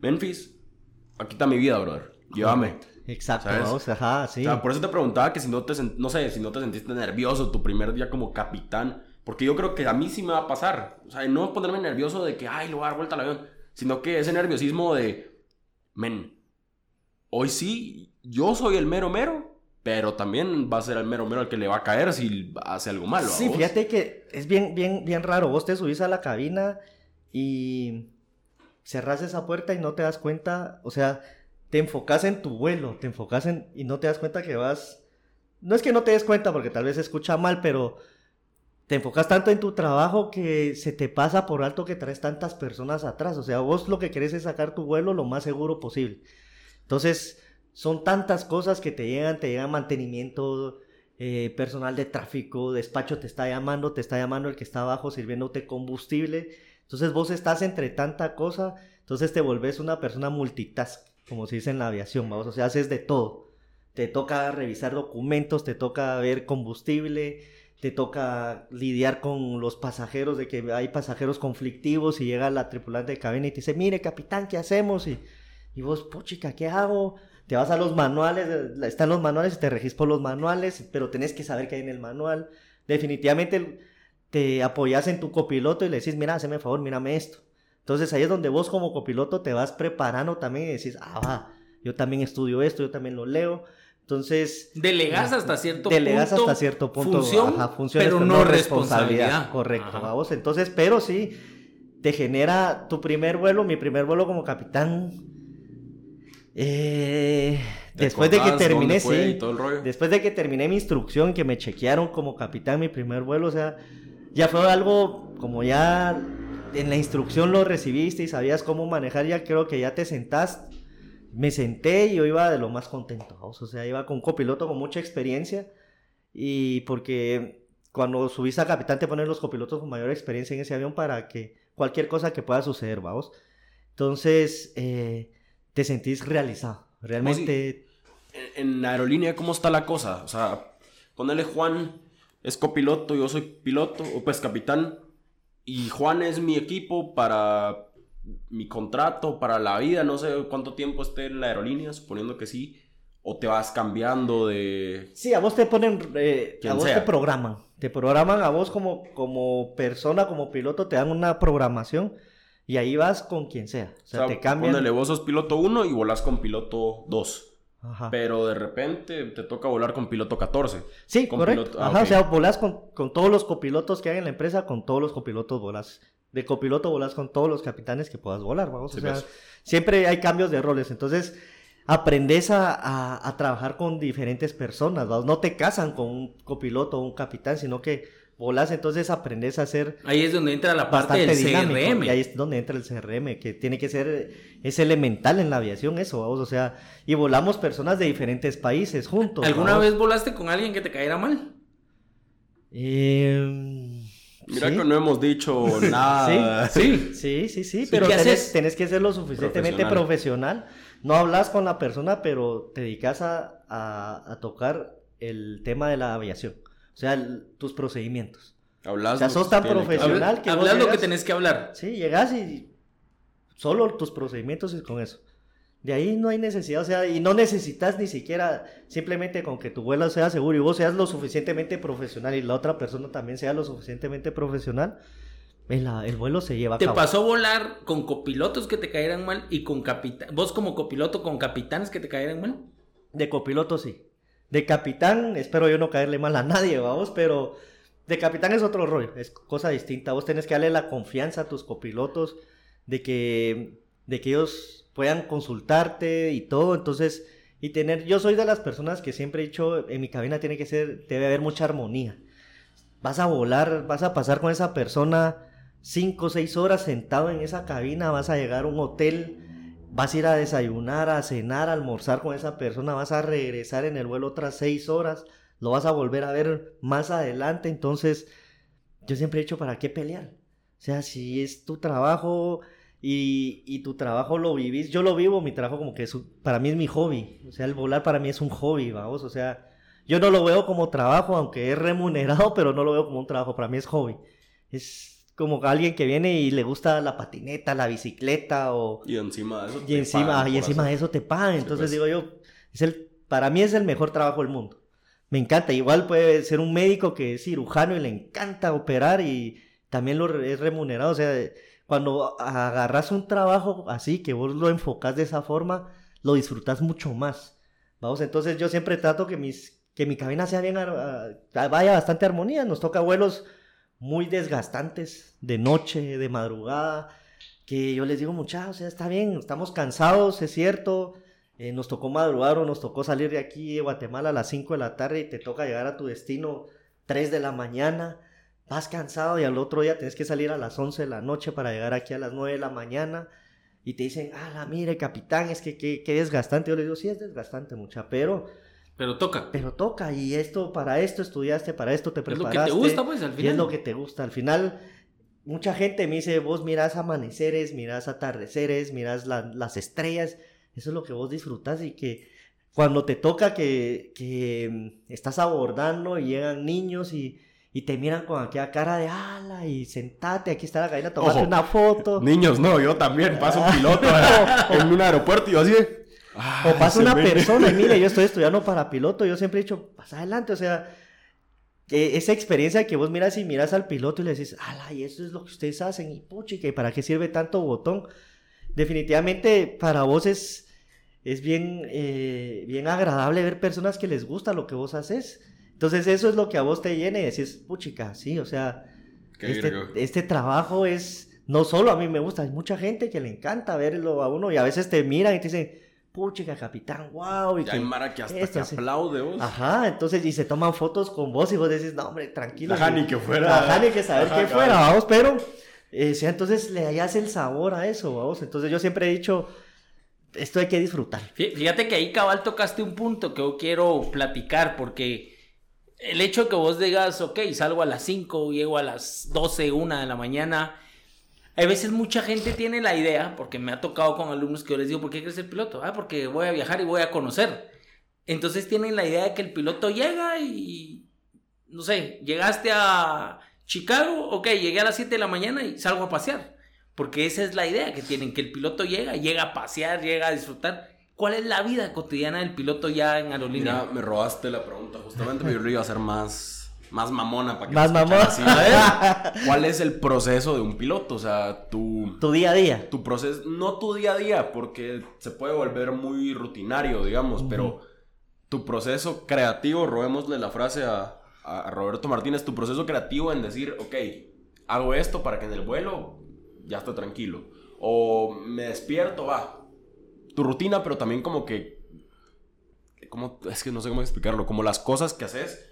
B: Memphis, aquí está mi vida, brother, llévame.
D: Exacto,
B: ¿Sabes?
D: vamos, ajá, sí.
B: O sea, por eso te preguntaba que si no te, no sé, si no te sentiste nervioso tu primer día como capitán, porque yo creo que a mí sí me va a pasar, o sea, no ponerme nervioso de que, ay, lo voy a dar vuelta al avión, sino que ese nerviosismo de, men, hoy sí, yo soy el mero mero, Pero también va a ser el mero mero el que le va a caer si hace algo malo. ¿a
D: Sí, fíjate que es bien, bien, bien raro. Vos te subís a la cabina y cerrás esa puerta y no te das cuenta, o sea, te enfocas en tu vuelo, te enfocas en y no te das cuenta que vas. No es que no te des cuenta porque tal vez se escucha mal, pero te enfocas tanto en tu trabajo que se te pasa por alto que traes tantas personas atrás. O sea, vos lo que querés es sacar tu vuelo lo más seguro posible. Entonces, son tantas cosas que te llegan, te llegan mantenimiento, eh, personal de tráfico, despacho te está llamando, te está llamando el que está abajo sirviéndote combustible. Entonces vos estás entre tanta cosa, entonces te volvés una persona multitask, como se dice en la aviación, vamos, o sea, haces de todo. Te toca revisar documentos, te toca ver combustible, te toca lidiar con los pasajeros, de que hay pasajeros conflictivos y llega la tripulante de cabina y te dice, mire capitán, ¿qué hacemos? Y, y vos, puchica, ¿qué hago? Te vas a los manuales, eh, están los manuales y te regís los manuales, pero tenés que saber qué hay en el manual. Definitivamente te apoyas en tu copiloto y le decís, mira, hazme favor, mírame esto. Entonces ahí es donde vos como copiloto te vas preparando también y decís, ah, va, yo también estudio esto, yo también lo leo. Entonces,
C: Delegas hasta cierto
D: delegas
C: punto.
D: hasta cierto punto
C: función,
D: ajá, funciones,
C: pero no responsabilidad.
D: Correcto, vamos. Entonces, pero sí, te genera tu primer vuelo, mi primer vuelo como capitán. Eh,
B: ¿Te
D: después de que terminé, sí.
B: y todo el rollo?
D: Después de que terminé mi instrucción, que me chequearon como capitán mi primer vuelo, o sea, ya fue algo como ya en la instrucción lo recibiste y sabías cómo manejar, ya creo que ya te sentás. Me senté y yo iba de lo más contento, o sea, iba con copiloto con mucha experiencia y porque cuando subís a capitán te ponen los copilotos con mayor experiencia en ese avión para que cualquier cosa que pueda suceder, vamos. Entonces, eh, te sentís realizado. Realmente,
B: En, en aerolínea, ¿cómo está la cosa? O sea, ponele Juan es copiloto, yo soy piloto, o pues capitán, y Juan es mi equipo para mi contrato, para la vida, no sé cuánto tiempo esté en la aerolínea, suponiendo que sí, o te vas cambiando de...
D: Sí, a vos te ponen, eh, a vos
B: sea.
D: te programan, te programan a vos como, como persona, como piloto, te dan una programación y ahí vas con quien sea. O sea,
B: o sea,
D: te cambian.
B: ponele, vos sos piloto 1 y volás con piloto 2.
D: Ajá.
B: Pero de repente te toca volar con piloto 14.
D: Sí,
B: con
D: correcto.
B: piloto- ah,
D: Ajá, o sea, volás con, con todos los copilotos que hay en la empresa, con todos los copilotos volás. De copiloto volás con todos los capitanes que puedas volar, vamos.
B: Sí,
D: o sea, siempre hay cambios de roles. Entonces, aprendes a, a- a trabajar con diferentes personas, ¿vamos? No te casan con un copiloto o un capitán, sino que volás, entonces aprendes a ser
C: Ahí es donde entra la parte del
D: dinámico.
C: CRM.
D: Y ahí es donde entra el CRM, que tiene que ser, es elemental en la aviación eso, vamos. O sea, y volamos personas de diferentes países juntos.
C: ¿Alguna
D: vamos.
C: vez volaste con alguien que te cayera mal?
D: Eh,
B: Mira
D: sí.
B: que no hemos dicho nada.
C: Sí.
D: Sí, sí, sí,
C: ¿Y
D: pero tenés,
C: haces?
D: tenés que ser lo suficientemente profesional. No hablas con la persona, pero te dedicas a, a- a tocar el tema de la aviación. O sea, el- tus procedimientos.
B: Hablas
D: O sea, sos
B: que
D: tan
B: que-
D: profesional. Que vos
C: Hablas lo que tenés que hablar.
D: Sí, llegas y solo tus procedimientos y con eso. De ahí no hay necesidad, o sea, y no necesitas ni siquiera simplemente con que tu vuelo sea seguro y vos seas lo suficientemente profesional y la otra persona también sea lo suficientemente profesional, el, el vuelo se lleva a
C: ¿Te
D: cabo.
C: pasó volar con copilotos que te cayeran mal y con capitán? ¿Vos como copiloto con capitanes que te cayeran mal?
D: De copiloto sí. De capitán, espero yo no caerle mal a nadie, vamos, pero de capitán es otro rollo, es cosa distinta. Vos tenés que darle la confianza a tus copilotos de que, de que ellos puedan consultarte y todo, entonces, y tener, yo soy de las personas que siempre he dicho, en mi cabina tiene que ser, debe haber mucha armonía. Vas a volar, vas a pasar con esa persona cinco o seis horas sentado en esa cabina, vas a llegar a un hotel, vas a ir a desayunar, a cenar, a almorzar con esa persona, vas a regresar en el vuelo otras seis horas, lo vas a volver a ver más adelante, entonces yo siempre he dicho, ¿para qué pelear? O sea, si es tu trabajo y, y tu trabajo lo vivís, yo lo vivo, mi trabajo como que es, para mí es mi hobby, o sea, el volar para mí es un hobby, vamos, o sea, yo no lo veo como trabajo, aunque es remunerado, pero no lo veo como un trabajo, para mí es hobby. Es como alguien que viene y le gusta la patineta, la bicicleta o...
B: Y encima de eso.
D: Y
B: te
D: encima,
B: pagan
D: y encima de eso te pagan.
B: Sí,
D: Entonces
B: pues.
D: digo yo, es el, para mí es el mejor trabajo del mundo. Me encanta. Igual puede ser un médico que es cirujano y le encanta operar y también lo es remunerado. O sea, cuando agarras un trabajo así, que vos lo enfocas de esa forma, lo disfrutas mucho más. Vamos, entonces yo siempre trato que mis, que mi cabina sea bien, ah, vaya bastante armonía. Nos toca vuelos muy desgastantes, de noche, de madrugada, que yo les digo, muchachos, o está bien, estamos cansados, es cierto, eh, nos tocó madrugar o nos tocó salir de aquí de Guatemala a las 5 de la tarde y te toca llegar a tu destino 3 de la mañana, vas cansado y al otro día tienes que salir a las 11 de la noche para llegar aquí a las 9 de la mañana y te dicen, ah, mire, capitán, es que qué desgastante. Yo les digo, sí, es desgastante, mucha, pero,
C: Pero toca.
D: pero toca y esto, para esto estudiaste, para esto te
C: Es lo que
D: preparaste.
C: te gusta, pues, al
D: Y
C: final.
D: es lo que te gusta. Al final, mucha gente me dice, vos mirás amaneceres, mirás atardeceres, mirás la- las estrellas. Eso es lo que vos disfrutás y que cuando te toca que, que mm, estás abordando y llegan niños y, y te miran con aquella cara de ala y sentate, aquí está la gallina, tomate
B: Ojo.
D: una foto.
B: Niños, no, yo también paso un piloto eh, en un aeropuerto y yo así de, "Ah,
D: O pasa una
B: ve".
D: persona y mire, yo estoy estudiando para piloto, yo siempre he dicho, pasa adelante, o sea, que esa experiencia que vos miras y miras al piloto y le dices, ala, y eso es lo que ustedes hacen, y puchica, ¿y para qué sirve tanto botón? Definitivamente para vos es, es bien, eh, bien agradable ver personas que les gusta lo que vos haces. Entonces eso es lo que a vos te llena y decís, puchica, sí, o sea, este, este trabajo es, no solo a mí me gusta, hay mucha gente que le encanta verlo a uno y a veces te miran y te dicen, puchica, capitán, wow. Y
B: Ya
D: que,
B: hay Mara que hasta
D: esto,
B: que
D: sí.
B: aplaude vos.
D: Ajá, entonces y se toman fotos con vos y vos decís, no, hombre, tranquilo.
B: Ajá,
D: ni-
B: que fuera.
D: Ajá, ni que saber
B: Ajá,
D: qué
B: cabal.
D: fuera, vamos, pero, eh, sí, entonces le hallas el sabor a eso, vamos. Entonces yo siempre he dicho, esto hay que disfrutar.
C: Fí- Fíjate que ahí cabal tocaste un punto que yo quiero platicar porque el hecho que vos digas, ok, salgo a las 5, llego a las 12, 1 de la mañana, hay veces mucha gente tiene la idea, porque me ha tocado con alumnos que yo les digo, ¿por qué quieres ser piloto? Ah, porque voy a viajar y voy a conocer. Entonces tienen la idea de que el piloto llega y, no sé, llegaste a Chicago, ok, llegué a las 7 de la mañana y salgo a pasear. Porque esa es la idea que tienen, que el piloto llega, llega a pasear, llega a disfrutar. ¿Cuál es la vida cotidiana del piloto ya en aerolínea?
B: Mira, me robaste la pregunta justamente, pero yo le iba a hacer más, más mamona para que
D: Más mamona.
B: así. ¿cuál es el proceso de un piloto? O sea, tu,
D: Tu día a día.
B: tu proceso, no tu día a día, porque se puede volver muy rutinario, digamos, pero tu proceso creativo, robémosle la frase a, a- a Roberto Martínez, tu proceso creativo en decir, ok, hago esto para que en el vuelo ya esté tranquilo. O me despierto, va. Tu rutina, pero también como que... Como, es que no sé cómo explicarlo. Como las cosas que haces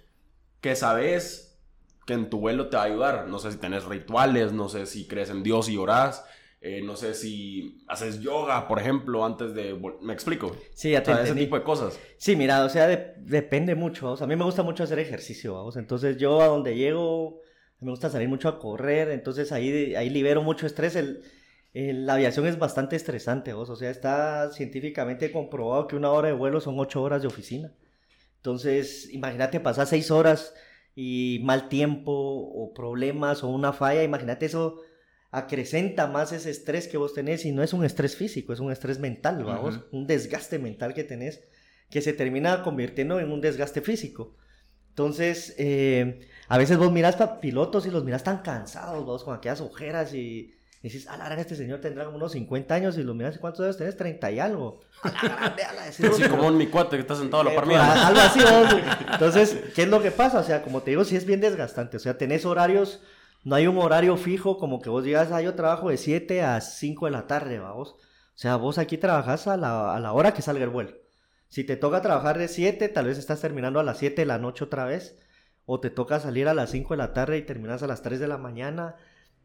B: que sabes que en tu vuelo te va a ayudar. No sé si tenés rituales, no sé si crees en Dios y orás. eh, no sé si haces yoga, por ejemplo, antes de... ¿Me explico?
D: Sí, ya
B: O
D: te
B: sea, ese tipo de cosas.
D: Sí, mira, o sea, de- depende mucho. A mí me gusta mucho hacer ejercicio, vamos. Entonces yo a donde llego, me gusta salir mucho a correr, entonces ahí, ahí libero mucho estrés. El, el- la aviación es bastante estresante, vos. O sea, está científicamente comprobado que una hora de vuelo son ocho horas de oficina. Entonces, imagínate pasar seis horas y mal tiempo o problemas o una falla, imagínate eso acrecenta más ese estrés que vos tenés y no es un estrés físico, es un estrés mental, vamos,
B: Ujú.
D: un desgaste mental que tenés que se termina convirtiendo en un desgaste físico. Entonces, eh, a veces vos miras a pilotos y los miras tan cansados, vos con aquellas ojeras y dices, a la gran, este señor tendrá como unos 50 años y los miras, ¿cuántos años tenés? 30 y algo. A la gran, véala,
B: Así como mi cuate que está sentado a la par
D: pues,
B: mía.
D: algo así, vamos. Entonces, ¿qué es lo que pasa? O sea, como te digo, sí es bien desgastante. O sea, tenés horarios, no hay un horario fijo como que vos digas, ah, yo trabajo de 7 a 5 de la tarde, vamos. O sea, vos aquí trabajas a la, a la hora que salga el vuelo. Si te toca trabajar de 7, tal vez estás terminando a las 7 de la noche otra vez. O te toca salir a las 5 de la tarde y terminas a las 3 de la mañana.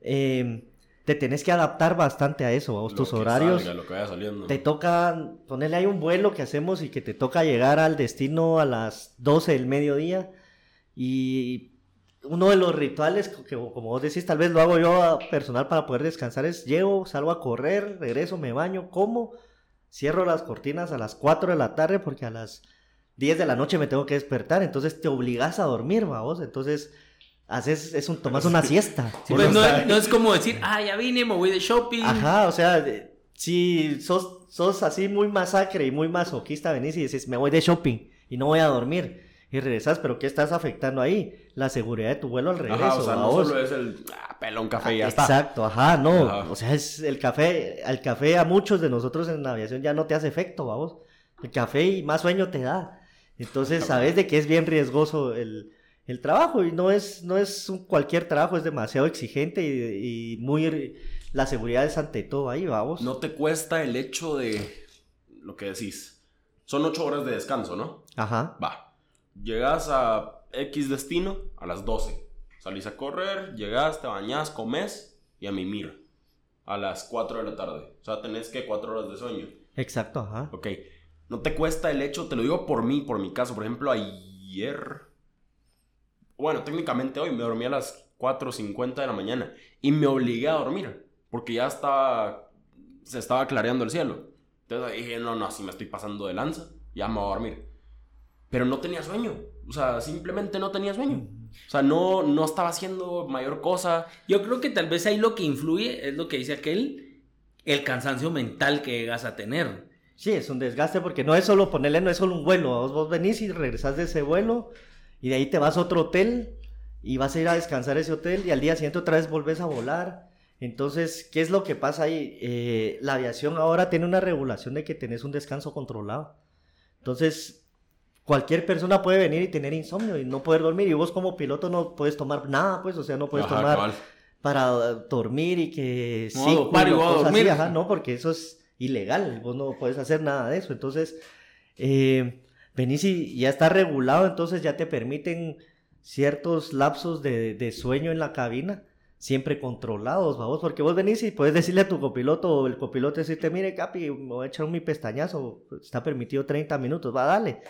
D: Eh, te tenés que adaptar bastante a eso,
B: Lo
D: tus horarios.
B: salga, lo que vaya saliendo.
D: Te toca, ponerle ahí un vuelo que hacemos y que te toca llegar al destino a las 12 del mediodía. Y uno de los rituales que, como vos decís, tal vez lo hago yo a- personal para poder descansar es llego, salgo a correr, regreso, me baño, como, cierro las cortinas a las 4 de la tarde porque a las 10 de la noche me tengo que despertar. Entonces te obligas a dormir, vamos. Entonces haces, es un, tomas una siesta.
C: Sí, pues, no, es- no es como decir, ah, ya vine, me voy de shopping.
D: Ajá, o sea, de- si sos, sos así muy masacre y muy masoquista, venís y dices, me voy de shopping y no voy a dormir. Y regresas, pero ¿qué estás afectando ahí? La seguridad de tu vuelo al regreso.
B: Ajá, o sea, no
D: ¿vaos?
B: solo es el ah, pela un café y ya está.
D: Exacto, ajá, no.
B: Ajá.
D: O sea, es el café, al café a muchos de nosotros en la aviación ya no te hace efecto, vamos. El café y más sueño te da. Entonces, sabes de que es bien riesgoso el, el trabajo y no es, no es un cualquier trabajo, es demasiado exigente y, y muy... La seguridad es ante todo ahí, vamos.
B: No te cuesta el hecho de lo que decís. Son ocho horas de descanso, ¿no?
D: Ajá.
B: Va. Llegas a X destino a las 12. Salís a correr, llegas, te bañas, comes y a mimir. A las 4 de la tarde. O sea, tenés que 4 horas de sueño.
D: Exacto, ajá.
B: Ok. No te cuesta el hecho, te lo digo por mí, por mi caso. Por ejemplo, ayer. Bueno, técnicamente hoy me dormí a las 4.50 de la mañana. Y me obligué a dormir. Porque ya estaba. Se estaba clareando el cielo. Entonces dije, no, no, así me estoy pasando de lanza. Ya me voy a dormir. Pero no tenía sueño. O sea, simplemente no tenía sueño. O sea, no, no estaba haciendo mayor cosa.
C: Yo creo que tal vez ahí lo que influye es lo que dice aquel, el cansancio mental que llegas a tener.
D: Sí, es un desgaste porque no es solo ponerle, no es solo un vuelo. Vos, vos venís y regresás de ese vuelo y de ahí te vas a otro hotel y vas a ir a descansar ese hotel y al día siguiente otra vez volvés a volar. Entonces, ¿qué es lo que pasa ahí? Eh, la aviación ahora tiene una regulación de que tenés un descanso controlado. Entonces, cualquier persona puede venir y tener insomnio y no poder dormir. Y vos como piloto no puedes tomar nada, pues, o sea, no puedes
B: Ajá,
D: tomar para dormir y que
C: No,
D: sí,
C: voy a dormir.
D: ajá, no, porque eso es ilegal, vos no puedes hacer nada de eso. Entonces, eh, venís y ya está regulado, entonces ya te permiten ciertos lapsos de, sueño en la cabina, siempre controlados, vamos, porque vos venís y puedes decirle a tu copiloto o el copiloto decirte, mire, Capi, me voy a echar mi pestañazo, está permitido 30 minutos, va, dale.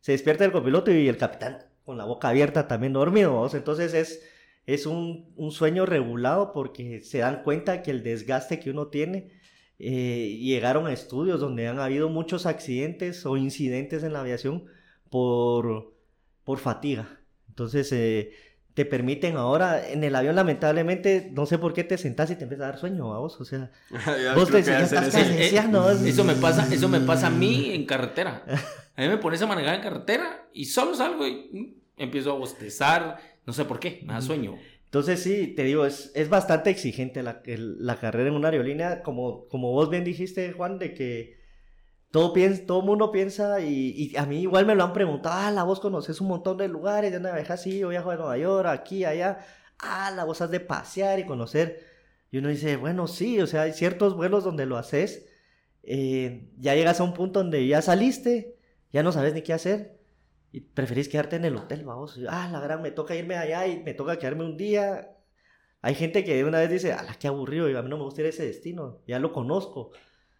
D: Se despierta el copiloto y el capitán con la boca abierta también dormido, vamos, entonces es, es un sueño regulado porque se dan cuenta que el desgaste que uno tiene, eh, llegaron a estudios donde han habido muchos accidentes o incidentes en la aviación por, por fatiga. Entonces, eh, te permiten ahora, en el avión lamentablemente, no sé por qué te sentás y te empieza a dar sueño a vos, o sea, vos te
B: hacen
D: estás
B: eso.
C: Eso me pasa, eso me pasa a mí en carretera. A mí me pones a manejar en carretera y solo salgo y mm, empiezo a bostezar, no sé por qué, me da sueño.
D: Entonces sí, te digo, es, es bastante exigente la, la carrera en una aerolínea, como, como vos bien dijiste, Juan, de que todo, piensa, todo mundo piensa, y, a mí igual me lo han preguntado, ah, la vos conoces un montón de lugares, de una viaja así, yo viajo a Nueva York, aquí, allá, ah, la vos has de pasear y conocer. Y uno dice, bueno, sí, o sea, hay ciertos vuelos donde lo haces, eh, ya llegas a un punto donde ya saliste, ya no sabes ni qué hacer, y preferís quedarte en el hotel, vamos. Ah, la gran, me toca irme allá y me toca quedarme un día. Hay gente que una vez dice, ala, qué aburrido, y a mí no me gusta ir a ese destino, ya lo conozco.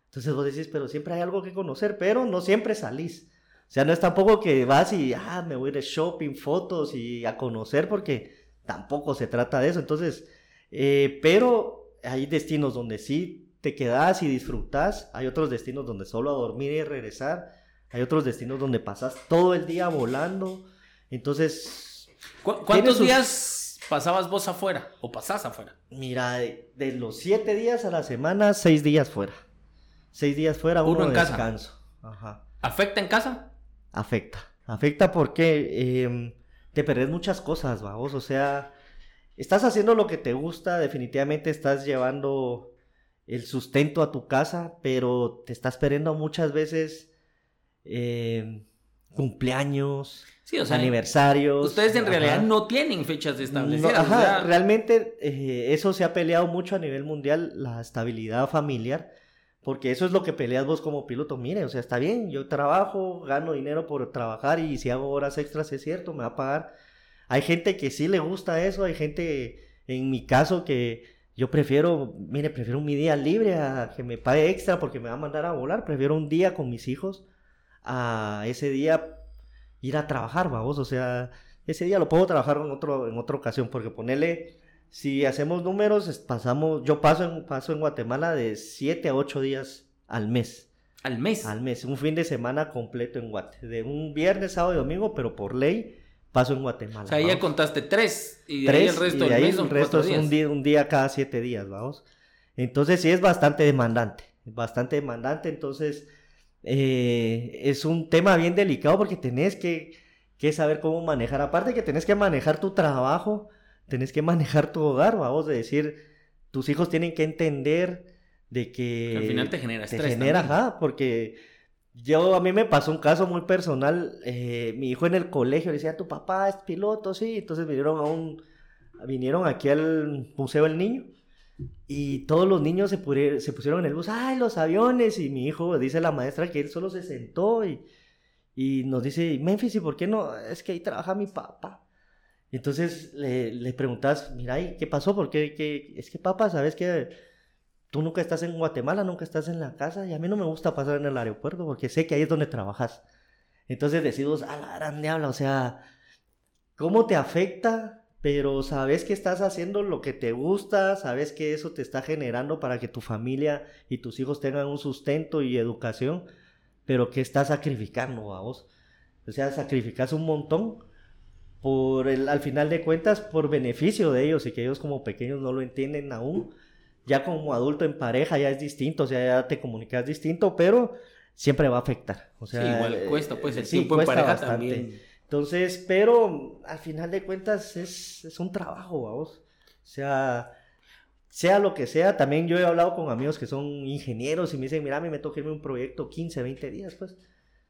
D: Entonces vos decís, pero siempre hay algo que conocer, pero no siempre salís. O sea, no es tampoco que vas y, ah, me voy a ir de shopping, fotos y a conocer, porque tampoco se trata de eso. Entonces, eh, pero hay destinos donde sí te quedas y disfrutas, hay otros destinos donde solo a dormir y regresar, hay otros destinos donde pasas todo el día volando. Entonces,
C: ¿Cu-
D: Tiene
C: ¿Cuántos
D: sus-
C: días pasabas vos afuera o pasás afuera?
D: mira, de, de los siete días a la semana, seis días fuera. Seis días fuera,
C: Uno
D: uno,
C: en
D: de
C: casa.
D: descanso. Ajá.
C: ¿Afecta en casa?
D: Afecta. Afecta porque em, te perdés muchas cosas, vamos. O sea, estás haciendo lo que te gusta, definitivamente estás llevando el sustento a tu casa, pero te estás perdiendo muchas veces em, cumpleaños,
C: Sí, o sea,
D: aniversarios.
C: ustedes en realidad no tienen fechas
D: No,
C: establecidas.
D: ajá,
C: o sea,
D: realmente eh, eso se ha peleado mucho a nivel mundial, la estabilidad familiar, porque eso es lo que peleas vos como piloto. Mire, o sea, está bien, yo trabajo, gano dinero por trabajar y si hago horas extras es cierto, me va a pagar. Hay gente que sí le gusta eso, hay gente, en mi caso, que yo prefiero, mire, prefiero mi día libre a que me pague extra porque me va a mandar a volar, prefiero un día con mis hijos a ese día ir a trabajar, vamos, o sea, ese día lo puedo trabajar en, otro, en otra ocasión, porque ponerle, si hacemos números, pasamos, yo paso en, paso en Guatemala de 7 a 8 días al mes,
C: al mes.
D: al mes, un fin de semana completo en Guate, de un viernes, sábado y domingo, pero por ley paso en Guatemala.
C: O sea, ya
D: vamos.
C: contaste tres y de ahí
D: Tres,
C: el resto
D: y de ahí
C: mes
D: el resto es un día, un día cada siete días, vamos. Entonces sí es bastante demandante, bastante demandante, entonces eh, es un tema bien delicado porque tenés que, que saber cómo manejar, aparte que tenés que manejar tu trabajo, tenés que manejar tu hogar, vamos, de decir, tus hijos tienen que entender de que...
C: Que al final te genera
D: te
C: estrés
D: genera, ajá, porque Yo, a mí me pasó un caso muy personal. eh, mi hijo en el colegio le decía, tu papá es piloto, sí. Entonces vinieron a un, vinieron aquí al Museo del Niño. Y todos los niños se, se pusieron en el bus, ay, los aviones. Y mi hijo dice la maestra que él solo se sentó y, y nos dice, Memphis, ¿y por qué no? Es que ahí trabaja mi papá. Entonces le, le preguntas, mira, ¿y qué pasó? Porque qué? es que papá, ¿sabes que Tú nunca estás en Guatemala, nunca estás en la casa y a mí no me gusta pasar en el aeropuerto porque sé que ahí es donde trabajas. Entonces decimos, a la gran diabla, o sea, ¿cómo te afecta? Pero sabes que estás haciendo lo que te gusta, sabes que eso te está generando para que tu familia y tus hijos tengan un sustento y educación, pero que estás sacrificando a vos. O sea, sacrificas un montón por el, al final de cuentas, por beneficio de ellos y que ellos como pequeños no lo entienden aún. Ya como adulto en pareja ya es distinto, o sea, ya te comunicas distinto, pero siempre va a afectar. O sea,
C: sí, igual cuesta, pues el
D: sí,
C: tiempo en pareja
D: bastante.
C: también.
D: Entonces, pero al final de cuentas es, es un trabajo, vamos. O sea, sea lo que sea, también yo he hablado con amigos que son ingenieros y me dicen, mira, a mí me toca irme un proyecto 15, 20 días, pues.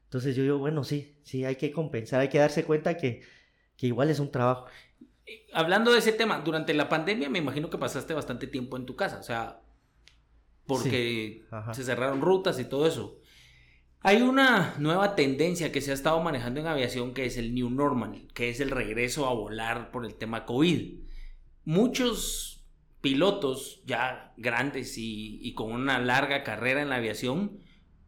D: Entonces yo digo, bueno, sí, sí, hay que compensar, hay que darse cuenta que, que igual es un trabajo.
C: Hablando de ese tema, durante la pandemia me imagino que pasaste bastante tiempo en tu casa, o sea, porque se cerraron rutas y todo eso. Hay una nueva tendencia que se ha estado manejando en aviación que es el New Normal, que es el regreso a volar por el tema COVID. Muchos pilotos ya grandes y, con una larga carrera en la aviación,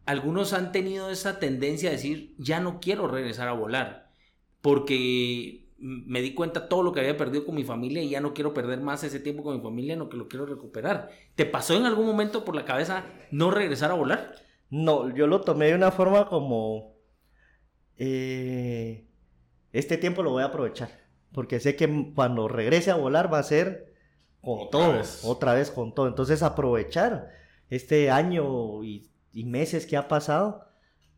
C: algunos han tenido esa tendencia a decir, ya no quiero regresar a volar, porque me di cuenta todo lo que había perdido con mi familia y ya no quiero perder más ese tiempo con mi familia, no que lo quiero recuperar. ¿Te pasó en algún momento por la cabeza no regresar a volar?
D: No, yo lo tomé de una forma como, eh, este tiempo lo voy a aprovechar, porque sé que cuando regrese a volar va a ser con
B: Otra
D: todo,
B: vez.
D: otra vez con todo. Entonces aprovechar este año y, y meses que ha pasado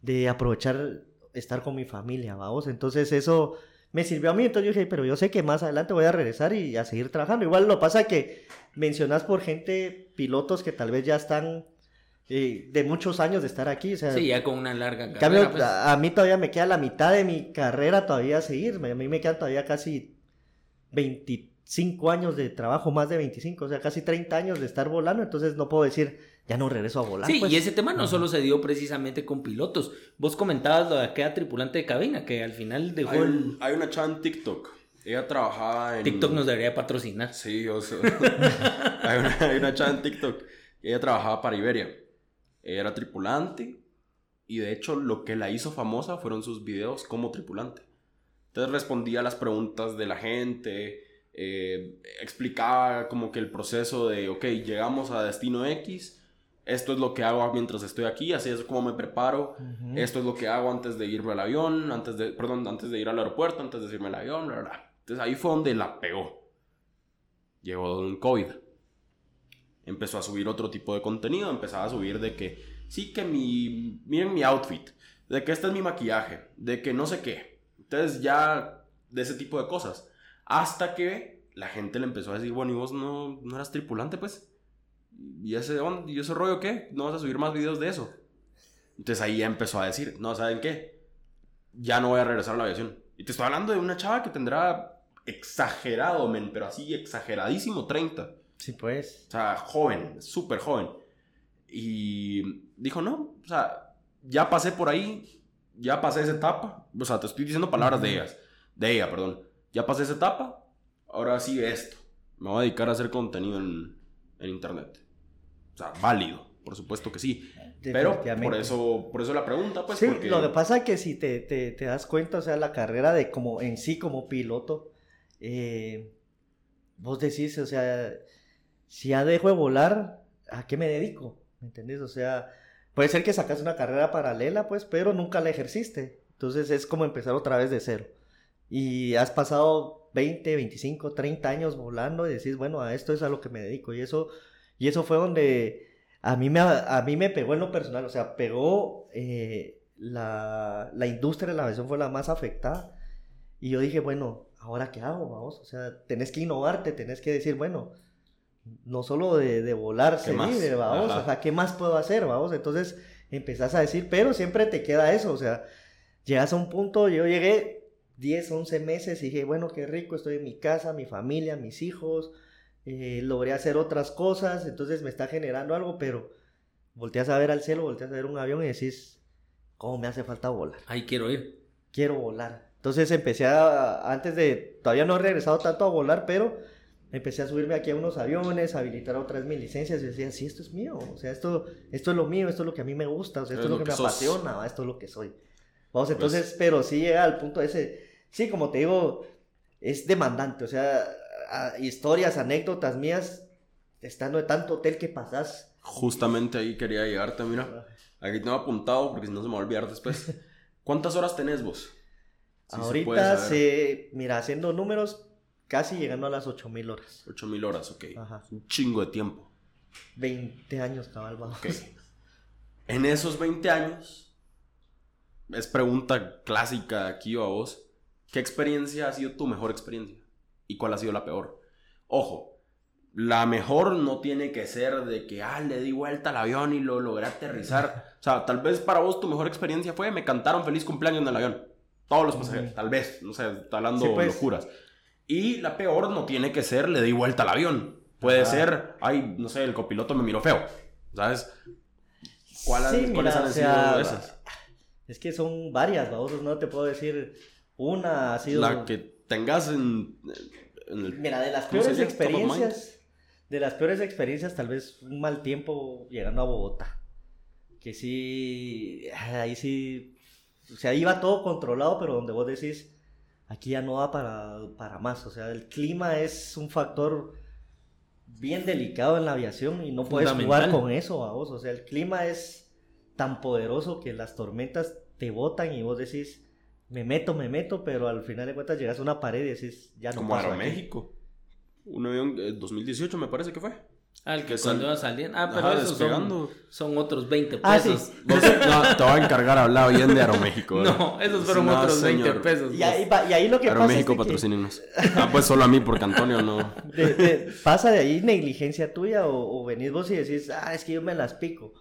D: de aprovechar estar con mi familia, vamos. Entonces eso me sirvió a mí, entonces yo dije, pero yo sé que más adelante voy a regresar y a seguir trabajando. Igual lo pasa que mencionas por gente, pilotos que tal vez ya están de muchos años de estar aquí, o sea,
C: Sí, ya con una larga carrera.
D: cambio,
C: pues.
D: a, a mí todavía me queda la mitad de mi carrera todavía a seguir. A mí me quedan todavía casi 25 años de trabajo, más de 25, o sea, casi 30 años de estar volando. Entonces no puedo decir, ya no regreso a volar.
C: Sí,
D: pues.
C: y ese tema no
D: Ajá.
C: solo se dio precisamente con pilotos. Vos comentabas lo de aquella tripulante de cabina que al final dejó
B: Hay,
C: el...
B: hay una chava en TikTok. Ella trabajaba en.
C: TikTok nos debería patrocinar.
B: Sí, o sea. hay, una, hay una chava en TikTok. Ella trabajaba para Iberia. Era tripulante. Y de hecho, lo que la hizo famosa fueron sus videos como tripulante. Entonces respondía a las preguntas de la gente. eh, explicaba como que el proceso de, ok, llegamos a destino X. Esto es lo que hago mientras estoy aquí. Así es como me preparo. Esto es lo que hago antes de irme al avión, antes de, perdón, antes de ir al aeropuerto, antes de irme al avión, bla, bla. Entonces ahí fue donde la pegó. Llegó un COVID. Empezó a subir otro tipo de contenido, empezaba a subir de que, sí que mi, miren mi outfit, de que este es mi maquillaje, de que no sé qué. Entonces ya de ese tipo de cosas. Hasta que la gente le empezó a decir, bueno, ¿y vos no, no eras tripulante, pues? ¿Y ese, ¿Y ese rollo qué? ¿No vas a subir más videos de eso? Entonces ahí ya empezó a decir, no, ¿saben qué? Ya no voy a regresar a la aviación. Y te estoy hablando de una chava que tendrá exagerado, men, pero así exageradísimo 30.
D: Sí, pues.
B: O sea, joven, súper joven. Y dijo, no, o sea, ya pasé por ahí, ya pasé esa etapa. O sea, te estoy diciendo palabras de ellas, de ella, perdón. Ya pasé esa etapa, ahora sí esto. Me voy a dedicar a hacer contenido en, en internet. O sea, válido, por supuesto que sí. Pero por eso, por eso la pregunta, pues,
D: sí,
B: porque...
D: lo que pasa es que si te, te, te das cuenta, o sea, la carrera de como en sí como piloto, eh, vos decís, o sea, si ya dejo de volar, ¿a qué me dedico? ¿Me entendés? O sea, puede ser que sacas una carrera paralela, pues, pero nunca la ejerciste. Entonces es como empezar otra vez de cero. Y has pasado 20, 25, 30 años volando y decís, bueno, a esto es a lo que me dedico. Y eso, y eso fue donde a mí me, a mí me pegó en lo personal, o sea, pegó eh, la, la industria de la aviación fue la más afectada. Y yo dije, bueno, ¿ahora qué hago? Vamos? O sea, tenés que innovarte, tenés que decir, bueno, no solo de, de volar se
B: más?
D: vive, vamos,
B: Ajá.
D: o sea, ¿qué más puedo hacer? Vamos, entonces empezás a decir, pero siempre te queda eso, o sea, llegas a un punto, yo llegué 10, 11 meses y dije, bueno, qué rico, estoy en mi casa, mi familia, mis hijos, eh, logré hacer otras cosas, entonces me está generando algo, pero volteas a ver al cielo, volteas a ver un avión y decís, ¿cómo me hace falta volar?
C: Ahí quiero ir.
D: Quiero volar. Entonces empecé a, antes de, todavía no he regresado tanto a volar, pero empecé a subirme aquí a unos aviones, a habilitar otras mis licencias y decía, sí, esto es mío, o sea, esto, esto es lo mío, esto es lo que a mí me gusta, o sea, esto es, lo que, me apasiona, esto es lo que soy. Vamos, pues entonces, pero sí llega al punto ese, sí, como te digo, es demandante, o sea, historias, anécdotas mías, estando de tanto hotel que pasas.
B: Justamente ahí quería llegarte, mira. Aquí tengo apuntado porque si no se me va a olvidar después. ¿Cuántas horas tenés vos?
D: Ahorita se, mira, haciendo números, casi llegando a las 8000 horas.
B: 8000 horas, ok. Ajá. Un chingo de tiempo.
D: 20 años, cabal, vamos.
B: En esos 20 años, es pregunta clásica aquí a vos. ¿Qué experiencia ha sido tu mejor experiencia? ¿Y cuál ha sido la peor? Ojo, la mejor no tiene que ser de que, ah, le di vuelta al avión y lo logré aterrizar. O sea, tal vez para vos tu mejor experiencia fue, me cantaron feliz cumpleaños en el avión. Todos los pasajeros, tal vez, no sé, está hablando pues. locuras. Y la peor no tiene que ser, le di vuelta al avión. Puede ser, ay, no sé, el copiloto me miró feo. ¿Sabes?
D: ¿Cuáles, ¿cuáles han sido esas? Es que son varias, vamos, no te puedo decir una ha sido...
B: La que tengas en,
D: Mira, de las peores experiencias, de las peores experiencias, tal vez un mal tiempo llegando a Bogotá. Que sí, ahí sí, o sea, iba todo controlado, pero donde vos decís, aquí ya no va para, para más. O sea, el clima es un factor bien delicado en la aviación y no puedes jugar con eso, vos. O sea, el clima es tan poderoso que las tormentas te botan y vos decís, me meto, me meto, pero al final de cuentas llegas a una pared y decís, ya no
B: Como Aeroméxico. Un avión, 2018 me parece que fue.
C: Ah, el que cuando iba saliendo. Ah, pero esos son, son, otros 20 pesos.
D: Ah, sí.
B: no, te voy a encargar a hablar bien de Aeroméxico.
C: No, esos fueron otros 20 pesos.
D: Y ahí, y ahí lo que
B: Aeroméxico
D: pasa
B: es que... Ah, pues solo a mí, porque Antonio no.
D: pasa de ahí negligencia tuya o, o venís vos y decís, ah, es que yo me las pico.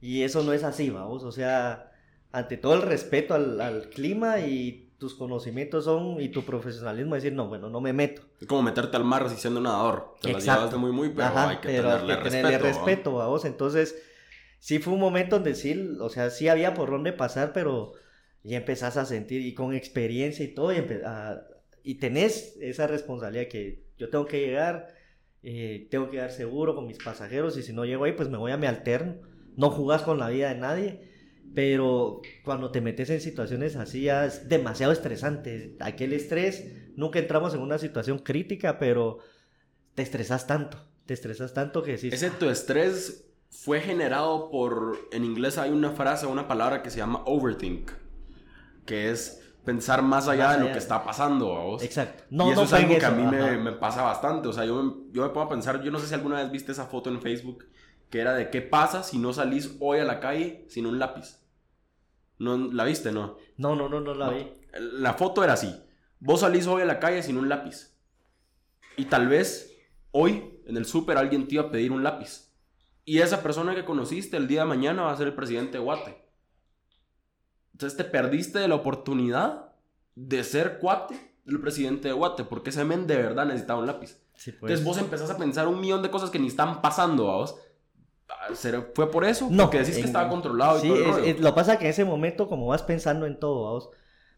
D: Y eso no es así, vamos. O sea, ante todo el respeto al, clima y tus conocimientos son y tu profesionalismo decir, no, bueno, no me meto.
B: Es como meterte al mar si siendo nadador. Te las llevas muy, muy, pero hay que tenerle, respeto,
D: respeto. a vos. Entonces, sí fue un momento donde sí, o sea, sí había por dónde pasar, pero ya empezás a sentir y con experiencia y todo, y, y tenés esa responsabilidad que yo tengo que llegar, eh, tengo que dar seguro con mis pasajeros y si no llego ahí, pues me voy a mi alterno. No jugás con la vida de nadie pero cuando te metes en situaciones así ya es demasiado estresante. Aquel estrés, nunca entramos en una situación crítica, pero te estresas tanto, te estresas tanto que sí.
B: Ese tu estrés fue generado por, en inglés hay una frase, una palabra que se llama overthink, que es pensar más allá, de lo que está pasando a vos.
D: Exacto.
B: No, y eso es algo que a mí me, me, pasa bastante. O sea, yo me, yo me puedo pensar, yo no sé si alguna vez viste esa foto en Facebook, que era de qué pasa si no salís hoy a la calle sin un lápiz. ¿No, ¿La viste, no?
D: No, no, no, no la vi.
B: La foto era así. Vos salís hoy a la calle sin un lápiz. Y tal vez hoy en el súper alguien te iba a pedir un lápiz. Y esa persona que conociste el día de mañana va a ser el presidente de Guate. Entonces te perdiste de la oportunidad de ser cuate del presidente de Guate, porque ese men de verdad necesitaba un lápiz. Pues. Entonces vos empezás a pensar un millón de cosas que ni están pasando a vos ¿Fue por eso?
D: No.
B: Que decís que estaba controlado y
D: sí, lo pasa que en ese momento, como vas pensando en todo,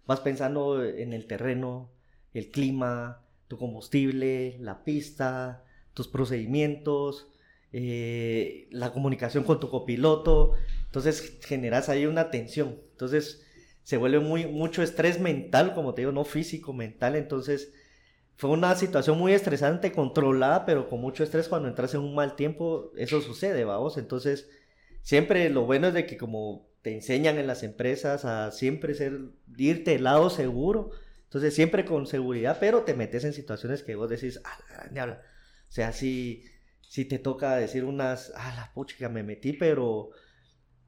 D: vas pensando en el terreno, el clima, tu combustible, la pista, tus procedimientos, eh, la comunicación con tu copiloto. Entonces generas ahí una tensión. Entonces se vuelve muy, mucho estrés mental, como te digo, no físico, mental. Entonces fue una situación muy estresante, controlada, pero con mucho estrés cuando entras en un mal tiempo, eso sucede, vamos. Entonces, siempre lo bueno es de que como te enseñan en las empresas a siempre ser, irte del lado seguro, entonces siempre con seguridad, pero te metes en situaciones que vos decís, ah, la O sea, si, si te toca decir unas, ah, la pucha, me metí, pero...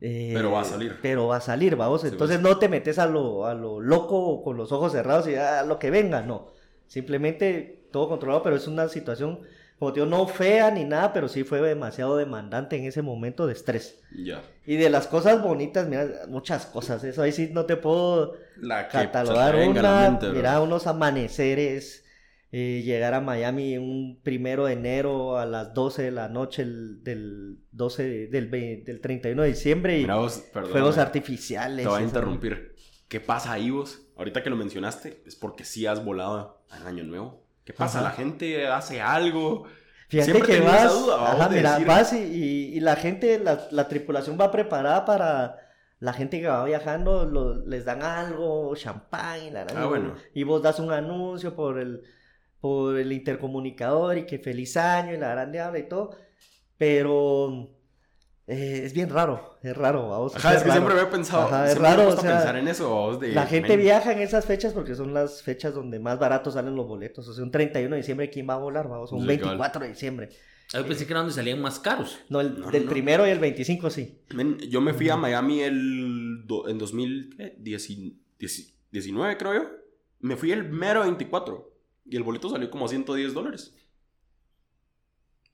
B: Eh, pero va a salir.
D: Pero va a salir, vamos. Entonces no te metes a lo, a lo loco con los ojos cerrados y a ah, lo que venga, no Simplemente todo controlado, pero es una situación como te digo, no fea ni nada, pero sí fue demasiado demandante en ese momento de estrés.
B: Ya.
D: Y de las cosas bonitas, mira, muchas cosas, eso ahí sí no te puedo
B: La que
D: catalogar
B: la
D: una,
B: mente,
D: mira, unos amaneceres, eh, llegar a Miami un primero de enero a las 12 de la noche el- del 12, de- del, ve- del 31 de diciembre y
B: Mira vos, perdón.
D: fuegos artificiales.
B: Te voy a interrumpir. ¿Qué pasa ahí vos? Ahorita que lo mencionaste, es porque sí has volado al Año Nuevo. ¿Qué pasa?
D: Ajá.
B: La gente hace algo.
D: Fíjate
B: Siempre
D: que
B: esa
D: vas,
B: duda,
D: ajá, mira,
B: decir-
D: vas y, y- y la gente, la, la tripulación va preparada para la gente que va viajando, lo- les dan algo, champán la
B: Ah, bueno.
D: y vos das un anuncio por el, por el intercomunicador y que feliz año y la grande habla y todo, pero eh, es bien raro, es raro, vamos.
B: Ajá, es que siempre había pensado.
D: Ajá, es raro, o sea,
B: pensar en eso. de,
D: La gente viaja en esas fechas porque son las fechas donde más baratos salen los boletos. O sea, un 31 de diciembre, ¿quién va a volar? Vamos, un
B: Sí,
D: 24 de diciembre.
C: Yo pensé que era donde salían más caros.
D: No, el
B: No,
D: del
B: no.
D: primero y el 25 sí.
B: yo me fui a Miami el, do- en 2019, creo yo. Me fui el mero 24. Y el boleto salió como a 110 dólares.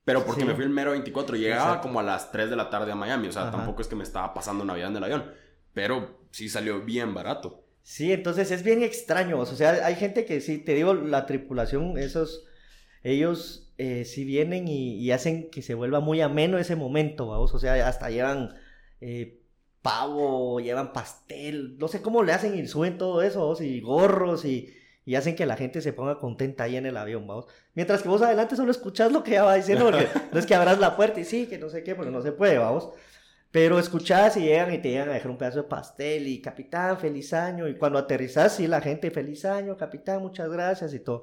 B: Pero porque
D: Sí.
B: me fui el mero 24. Llegaba
D: Exacto.
B: como a las 3 de la tarde a Miami. O sea,
D: Ajá.
B: tampoco es que me estaba pasando Navidad en el avión. Pero sí salió bien barato.
D: Sí, entonces es bien extraño. O sea, hay gente que sí, te digo, la tripulación, esos, ellos eh, sí vienen y, y hacen que se vuelva muy ameno ese momento, vamos. O sea, hasta llevan eh, pavo, llevan pastel, no sé cómo le hacen y suben todo eso, y gorros y, y hacen que la gente se ponga contenta ahí en el avión, vamos. Mientras que vos adelante solo escuchás lo que ella va diciendo, porque no es que abras la puerta y sí, que no sé qué, porque no se puede, vamos. Pero escuchás y llegan y te llegan a dejar un pedazo de pastel y capitán, feliz año. Y cuando aterrizás, sí, la gente, feliz año, capitán, muchas gracias y todo.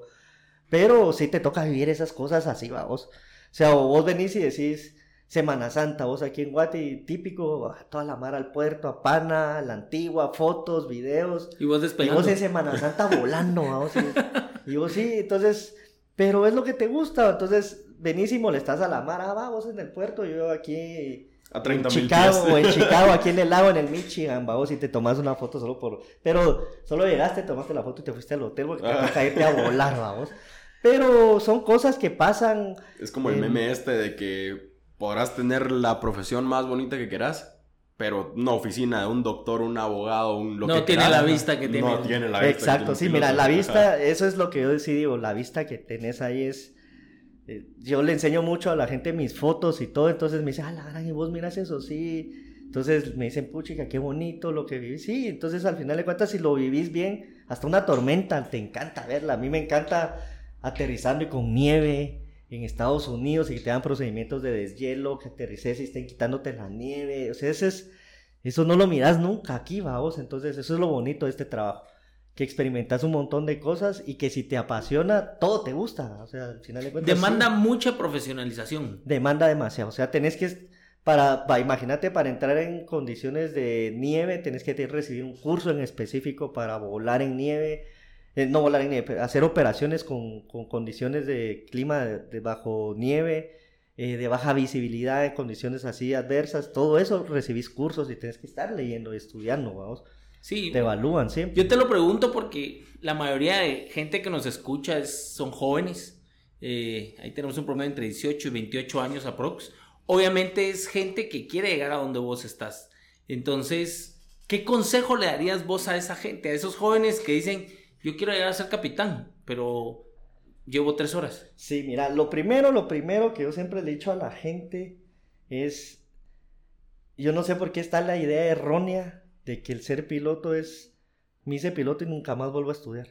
D: Pero sí te toca vivir esas cosas así, vamos. O sea, o vos venís y decís Semana Santa, vos aquí en Guati, típico, a toda la mar al puerto, a Pana, a la antigua, fotos, videos.
C: Y vos
D: Y
C: despegando.
D: vos en Semana Santa volando, vamos. Y, y vos sí, entonces, pero es lo que te gusta. Entonces, venís y molestás a la mar, ah, va, vos en el puerto, yo aquí
B: A
D: en
B: 30 mil
D: Chicago, en. Chicago, aquí en el lago, en el Michigan, vamos, y te tomas una foto solo por... Pero solo llegaste, tomaste la foto y te fuiste al hotel porque te
B: Ah.
D: toca irte a volar, vamos. Pero son cosas que pasan.
B: Es como el
D: Em,
B: meme este de que podrás tener la profesión más bonita que quieras, pero una oficina de un doctor, un abogado, un lo
C: No
B: que
C: tiene la vista que tiene.
B: No tiene la vista. que
D: Exacto,
B: tiene
D: sí, mira, la vista, eso es lo que yo sí digo, la vista que tenés ahí es... eh, Yo le enseño mucho a la gente mis fotos y todo, entonces me dice, ah, la gran, y vos miras eso, sí. Entonces me dicen, puchica, qué bonito lo que vivís. Sí, entonces al final de cuentas, si lo vivís bien, hasta una tormenta, te encanta verla. A mí me encanta aterrizando y con nieve en Estados Unidos y que te dan procedimientos de deshielo, que aterrices y estén quitándote la nieve. O sea, ese es, eso no lo miras nunca aquí, vamos. Entonces, eso es lo bonito de este trabajo. Que experimentas un montón de cosas y que si te apasiona, todo te gusta. O sea, al final de cuentas.
C: Demanda
D: sí,
C: mucha profesionalización.
D: demanda demasiado. O sea, tenés que. Para, para, imagínate, para entrar en condiciones de nieve, tenés que recibir un curso en específico para volar en nieve. Eh, no volar en nieve, pero hacer operaciones con, con condiciones de clima de, de bajo nieve, eh, de baja visibilidad, en condiciones así adversas. Todo eso recibís cursos y tenés que estar leyendo y estudiando, vamos.
C: Sí.
D: Te evalúan siempre.
C: Yo te lo pregunto porque la mayoría de gente que nos escucha es- son jóvenes. Eh, ahí tenemos un promedio entre 18 y 28 años aprox. Obviamente es gente que quiere llegar a donde vos estás. Entonces, ¿qué consejo le darías vos a esa gente, a esos jóvenes que dicen, yo quiero llegar a ser capitán, pero llevo tres horas?
D: Sí, mira, lo primero, lo primero que yo siempre le he dicho a la gente es, yo no sé por qué está la idea errónea de que el ser piloto es, me hice piloto y nunca más vuelvo a estudiar.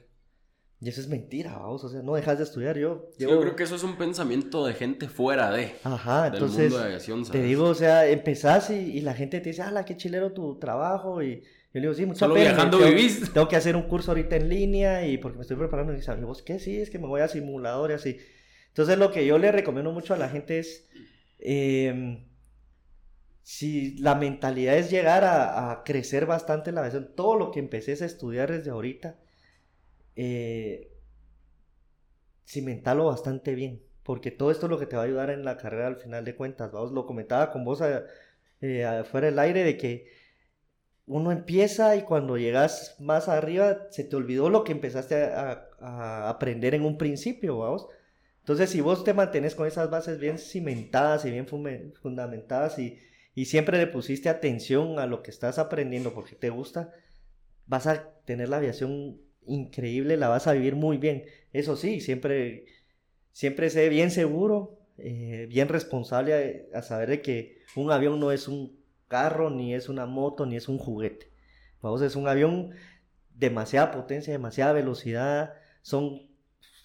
D: Y eso es mentira, vamos, o sea, no dejas de estudiar, yo...
B: Yo
D: llevo-
B: creo que eso es un pensamiento de gente fuera de.
D: Ajá,
B: del
D: entonces,
B: mundo de aviación,
D: te digo, o sea, empezás y, y la gente te dice, ala, qué chilero tu trabajo, y yo le digo, sí, mucha
C: Solo
D: pena,
C: viajando
D: tengo-
C: vivís.
D: tengo que hacer un curso ahorita en línea y porque me estoy preparando. Y dice, "¿Y vos qué? Sí, es que me voy a simulador y así. Entonces, lo que yo le recomiendo mucho a la gente es, em, si la mentalidad es llegar a, a crecer bastante en la aviación, todo lo que empecé a estudiar desde ahorita, eh, cimentalo bastante bien, porque todo esto es lo que te va a ayudar en la carrera al final de cuentas. Vamos, lo comentaba con vos a- eh, afuera del aire de que uno empieza y cuando llegas más arriba se te olvidó lo que empezaste a, aprender en un principio, vamos. Entonces, si vos te mantenés con esas bases bien cimentadas y bien fundamentadas y, y siempre le pusiste atención a lo que estás aprendiendo porque te gusta, vas a tener la aviación increíble, la vas a vivir muy bien. Eso sí, siempre, siempre sé bien seguro, eh, bien responsable a saber de que un avión no es un carro, ni es una moto, ni es un juguete. Vamos, es un avión demasiada potencia, demasiada velocidad, son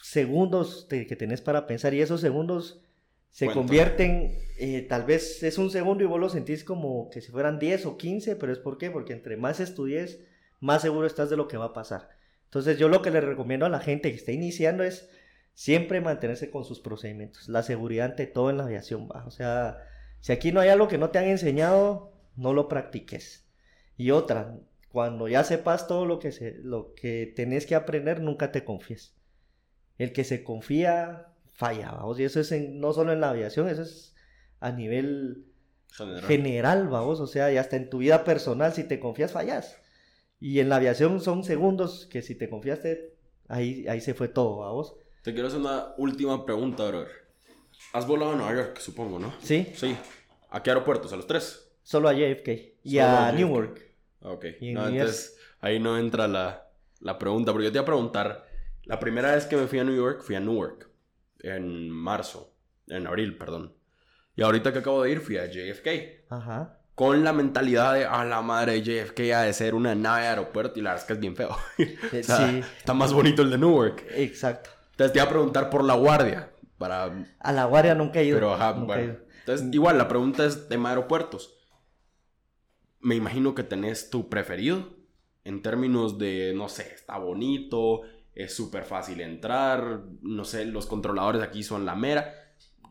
D: segundos que tenés para pensar y esos segundos se convierten, eh, tal vez es un segundo y vos lo sentís como que si fueran 10 o 15, pero es por qué, porque entre más estudies, más seguro estás de lo que va a pasar. Entonces yo lo que le recomiendo a la gente que está iniciando es siempre mantenerse con sus procedimientos, la seguridad ante todo en la aviación, o sea, si aquí no hay algo que no te han enseñado, no lo practiques. Y otra, cuando ya sepas todo lo que, se, lo que tenés que aprender, nunca te confíes. El que se confía, falla, vamos, y eso es en- no solo en la aviación, eso es a nivel
B: General.
D: general, vamos, o sea, y hasta en tu vida personal, si te confías, fallas. Y en la aviación son segundos que si te confiaste, ahí, ahí se fue todo, vamos.
B: Te quiero hacer una última pregunta, brother. Has volado a Nueva York, supongo, ¿no?
D: Sí,
B: Sí. ¿A qué aeropuertos? ¿A los tres?
D: Solo a JFK y
B: Solo a
D: a
B: JFK.
D: Newark.
B: Ok.
D: Y
B: No, entonces ahí no entra la, la pregunta, porque yo te iba a preguntar, la primera vez que me fui a New York, fui a Newark, en marzo, en abril, perdón. Y ahorita que acabo de ir, fui a JFK.
D: Ajá.
B: Con la mentalidad de, a la madre de JFK ha de ser una nave de aeropuerto y la verdad es que es bien feo. O sea,
D: sí,
B: Está más bonito el de Newark.
D: exacto.
B: Entonces te iba a preguntar por la guardia, para...
D: A la guardia nunca he ido.
B: Pero ajá, bueno. Entonces, igual, la pregunta es tema aeropuertos. Me imagino que tenés tu preferido en términos de, no sé, está bonito, es súper fácil entrar, no sé, los controladores aquí son la mera.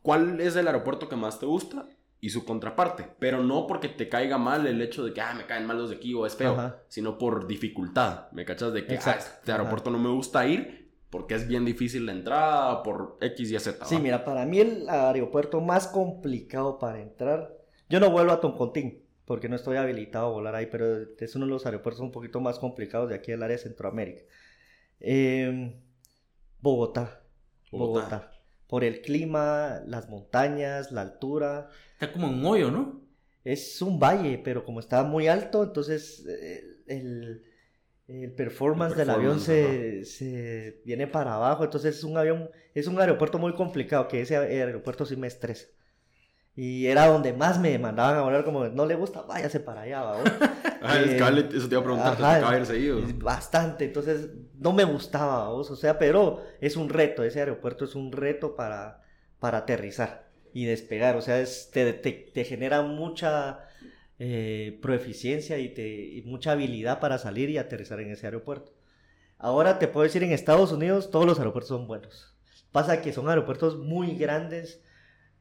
B: ¿Cuál es el aeropuerto que más te gusta? Y su contraparte, pero no porque te caiga mal el hecho de que, ah, me caen mal los de aquí o es feo,
D: Ajá.
B: sino por dificultad, ¿me cachas? De que, ah, este aeropuerto no me gusta ir porque es bien difícil la entrada, por X y Z.
D: Sí, mira, para mí el aeropuerto más complicado para entrar, yo no vuelvo a Toncontín, porque no estoy habilitado a volar ahí, pero es uno de los aeropuertos un poquito más complicados de aquí del área de Centroamérica. Eh, Bogotá,
B: Bogotá.
D: Bogotá. Por el clima, las montañas, la altura.
C: Está como un hoyo, ¿no?
D: Es un valle, pero como está muy alto, entonces eh, el, el performance,
B: El
D: del avión
B: performance,
D: se, se viene para abajo. Entonces es un avión, es un aeropuerto muy complicado, que ese aeropuerto sí me estresa. Y era donde más me mandaban a volar, como no le gusta, váyase para allá, ¿va?
B: Ah,
D: Eh,
B: Scarlett, eso te iba a preguntar, te
D: ajá,
B: ir seguido.
D: Bastante, entonces no me gustaba, ¿vos? o sea, pero es un reto, ese aeropuerto es un reto para, para aterrizar y despegar, o sea, es- te, te, te genera mucha eh, proeficiencia y, te, y mucha habilidad para salir y aterrizar en ese aeropuerto. Ahora te puedo decir, en Estados Unidos todos los aeropuertos son buenos. Pasa que son aeropuertos muy grandes,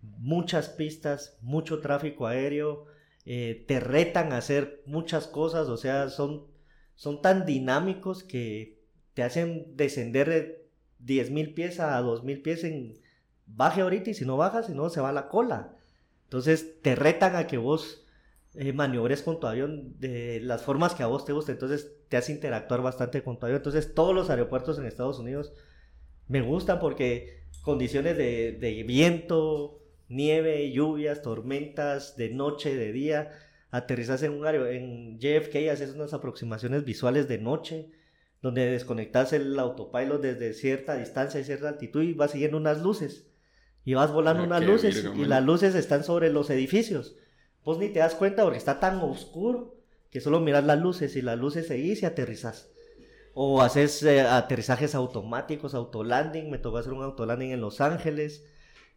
D: muchas pistas, mucho tráfico aéreo, eh, te retan a hacer muchas cosas, o sea, son, son tan dinámicos que te hacen descender de 10.000 pies a 2.000 pies en baje ahorita y si no bajas, si no se va la cola. Entonces te retan a que vos eh, maniobres con tu avión de las formas que a vos te guste, entonces te hace interactuar bastante con tu avión. Entonces todos los aeropuertos en Estados Unidos me gustan porque condiciones de, de viento, nieve, lluvias, tormentas, de noche, de día. Aterrizas en un aero- en JFK, haces unas aproximaciones visuales de noche, donde desconectas el autopilot desde cierta distancia y cierta altitud y vas siguiendo unas luces. Y vas volando
B: Ah,
D: unas luces y las luces están sobre los edificios. Vos ni te das cuenta porque está tan oscuro que solo miras las luces y las luces seguís y aterrizas. O haces eh, aterrizajes automáticos, autolanding. Me tocó hacer un autolanding en Los Ángeles.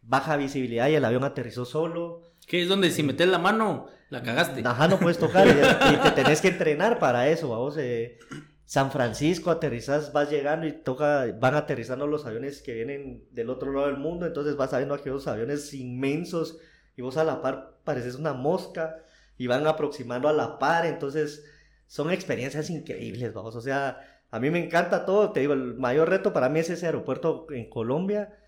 D: Baja visibilidad y el avión aterrizó solo.
C: Que es donde si metes la mano, la cagaste.
D: Ajá, no puedes tocar y, y te tenés que entrenar para eso. Vamos, eh, San Francisco aterrizas, vas llegando y toca, van aterrizando los aviones que vienen del otro lado del mundo. Entonces vas viendo aquellos aviones inmensos y vos a la par pareces una mosca y van aproximando a la par. Entonces son experiencias increíbles, vamos. O sea, a mí me encanta todo. Te digo, el mayor reto para mí es ese aeropuerto en Colombia.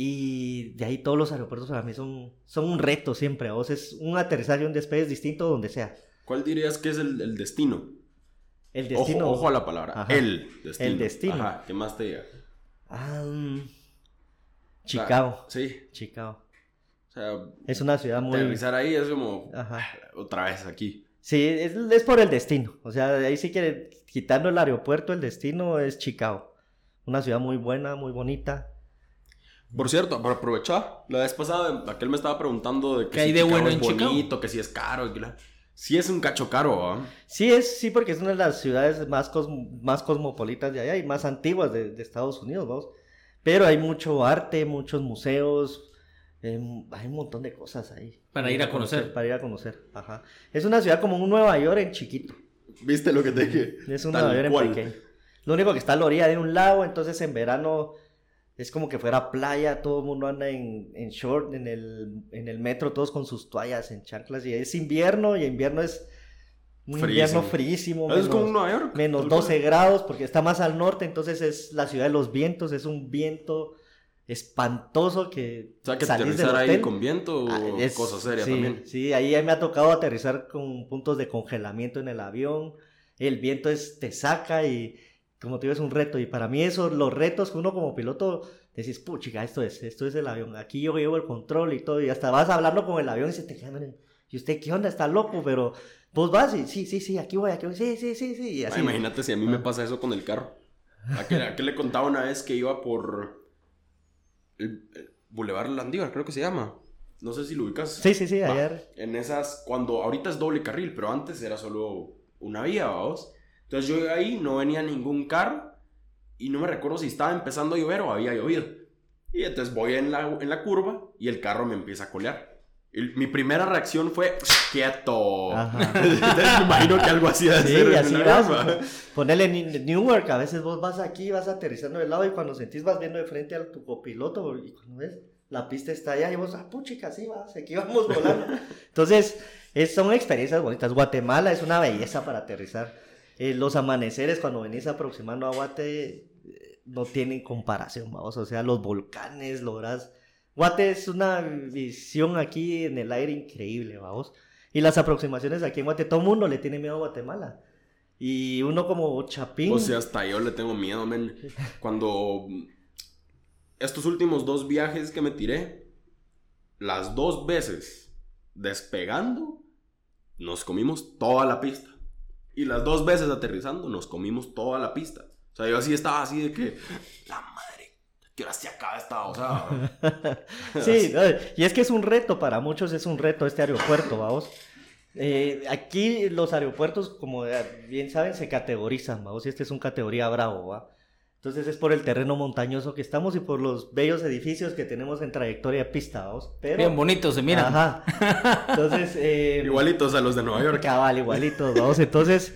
D: Y de ahí todos los aeropuertos para mí son, son un reto siempre. Vos es un aterrizaje un despegue distinto donde sea.
B: ¿Cuál dirías que es el, el destino?
D: El destino.
B: Ojo, ojo a la palabra.
D: Ajá.
B: El destino.
D: El destino.
B: Ajá, ¿qué más te diga?
D: Ah, mm, Chicago.
B: Sí,
D: Chicago.
B: o sea,
D: Es una ciudad muy...
B: aterrizar ahí es como
D: Ajá.
B: otra vez aquí.
D: Sí, es, es por el destino. O sea, de ahí sí que quitando el aeropuerto, el destino es Chicago. Una ciudad muy buena, muy bonita.
B: Por cierto, para aprovechar, la vez pasada aquel me estaba preguntando de que
C: ¿Qué hay
B: si
C: de
B: Chicago
C: bueno
B: es
C: en Chicago?
B: bonito, que si es caro, y que la- Sí es un cacho caro, ¿ah?
D: Sí, es, sí, porque es una de las ciudades más, cos- más cosmopolitas de allá y más antiguas de, de Estados Unidos, vamos. Pero hay mucho arte, muchos museos, em, hay un montón de cosas ahí.
C: Para ir a conocer.
D: Para ir a conocer, ajá. Es una ciudad como un Nueva York en chiquito.
B: ¿Viste lo que te dije?
D: Es un
B: Tal
D: Nueva York en pequeño. Lo único que está a la orilla de un lago, entonces en verano es como que fuera playa, todo el mundo anda en, en short, en el, en el metro, todos con sus toallas, en chanclas, y es invierno, y invierno es un invierno fríísimo,
B: Es como
D: menos,
B: Nueva York.
D: menos
B: tal cual.
D: 12 grados, porque está más al norte, entonces es la ciudad de los vientos, es un viento espantoso que
B: O sea, que
D: salís del
B: aterrizar ahí con viento o
D: Ah, es-
B: cosa seria
D: sí,
B: también.
D: Sí, ahí me ha tocado aterrizar con puntos de congelamiento en el avión. El viento es, te saca y, como te digo, es un reto. Y para mí eso, los retos que uno como piloto decís, puchica, esto es, esto es el avión. Aquí yo llevo el control y todo. Y hasta vas hablando con el avión y se te quedan, "Miren, ¿y usted qué onda? Está loco, pero vos vas y sí, sí, sí, aquí voy, aquí voy, sí, sí, sí, sí. Y
B: Ah, imagínate si a mí me
D: Ah.
B: pasa eso con el carro. ¿A qué, a qué le contaba una vez que iba por el, el Boulevard Landívar, creo que se llama. No sé si lo ubicas.
D: Sí, sí, sí, ayer.
B: En esas, cuando ahorita es doble carril, pero antes era solo una vía, vamos. Entonces yo ahí no venía ningún carro y no me recuerdo si estaba empezando a llover o había llovido. Y entonces voy en la, en la curva y el carro me empieza a colear. Y mi primera reacción fue, quieto. Me imagino que algo así de
D: Sí, así vas. Ponele en Newark, a veces vos vas aquí, vas aterrizando de lado y cuando sentís vas viendo de frente a tu copiloto y cuando ves, la pista está allá y vos, ah, puchica, sí, vas, aquí vamos volando. Entonces, es- son experiencias bonitas. Guatemala es una belleza para aterrizar. Eh, los amaneceres cuando venís aproximando a Guate eh, no tienen comparación, vamos. O sea, los volcanes, logras... Guate es una visión aquí en el aire increíble, vamos. Y las aproximaciones aquí en Guate, todo el mundo le tiene miedo a Guatemala. Y uno como Chapín.
B: O sea, hasta yo le tengo miedo, men. Cuando estos últimos dos viajes que me tiré, las dos veces despegando, nos comimos toda la pista. Y las dos veces aterrizando, nos comimos toda la pista. O sea, yo así estaba así de que, la madre, ¿qué hora se acaba esta? O sea,
D: Sí, y es que es un reto, para muchos es un reto este aeropuerto, vamos. Eh, aquí los aeropuertos, como bien saben, se categorizan, vamos, y este es un categoría bravo, ¿va? Entonces es por el terreno montañoso que estamos y por los bellos edificios que tenemos en trayectoria de pista, vamos. Pero,
C: Bien bonito, se miran.
D: Ajá. Entonces, eh,
B: igualitos a los de Nueva York.
D: Cabal, igualitos, vamos. Entonces,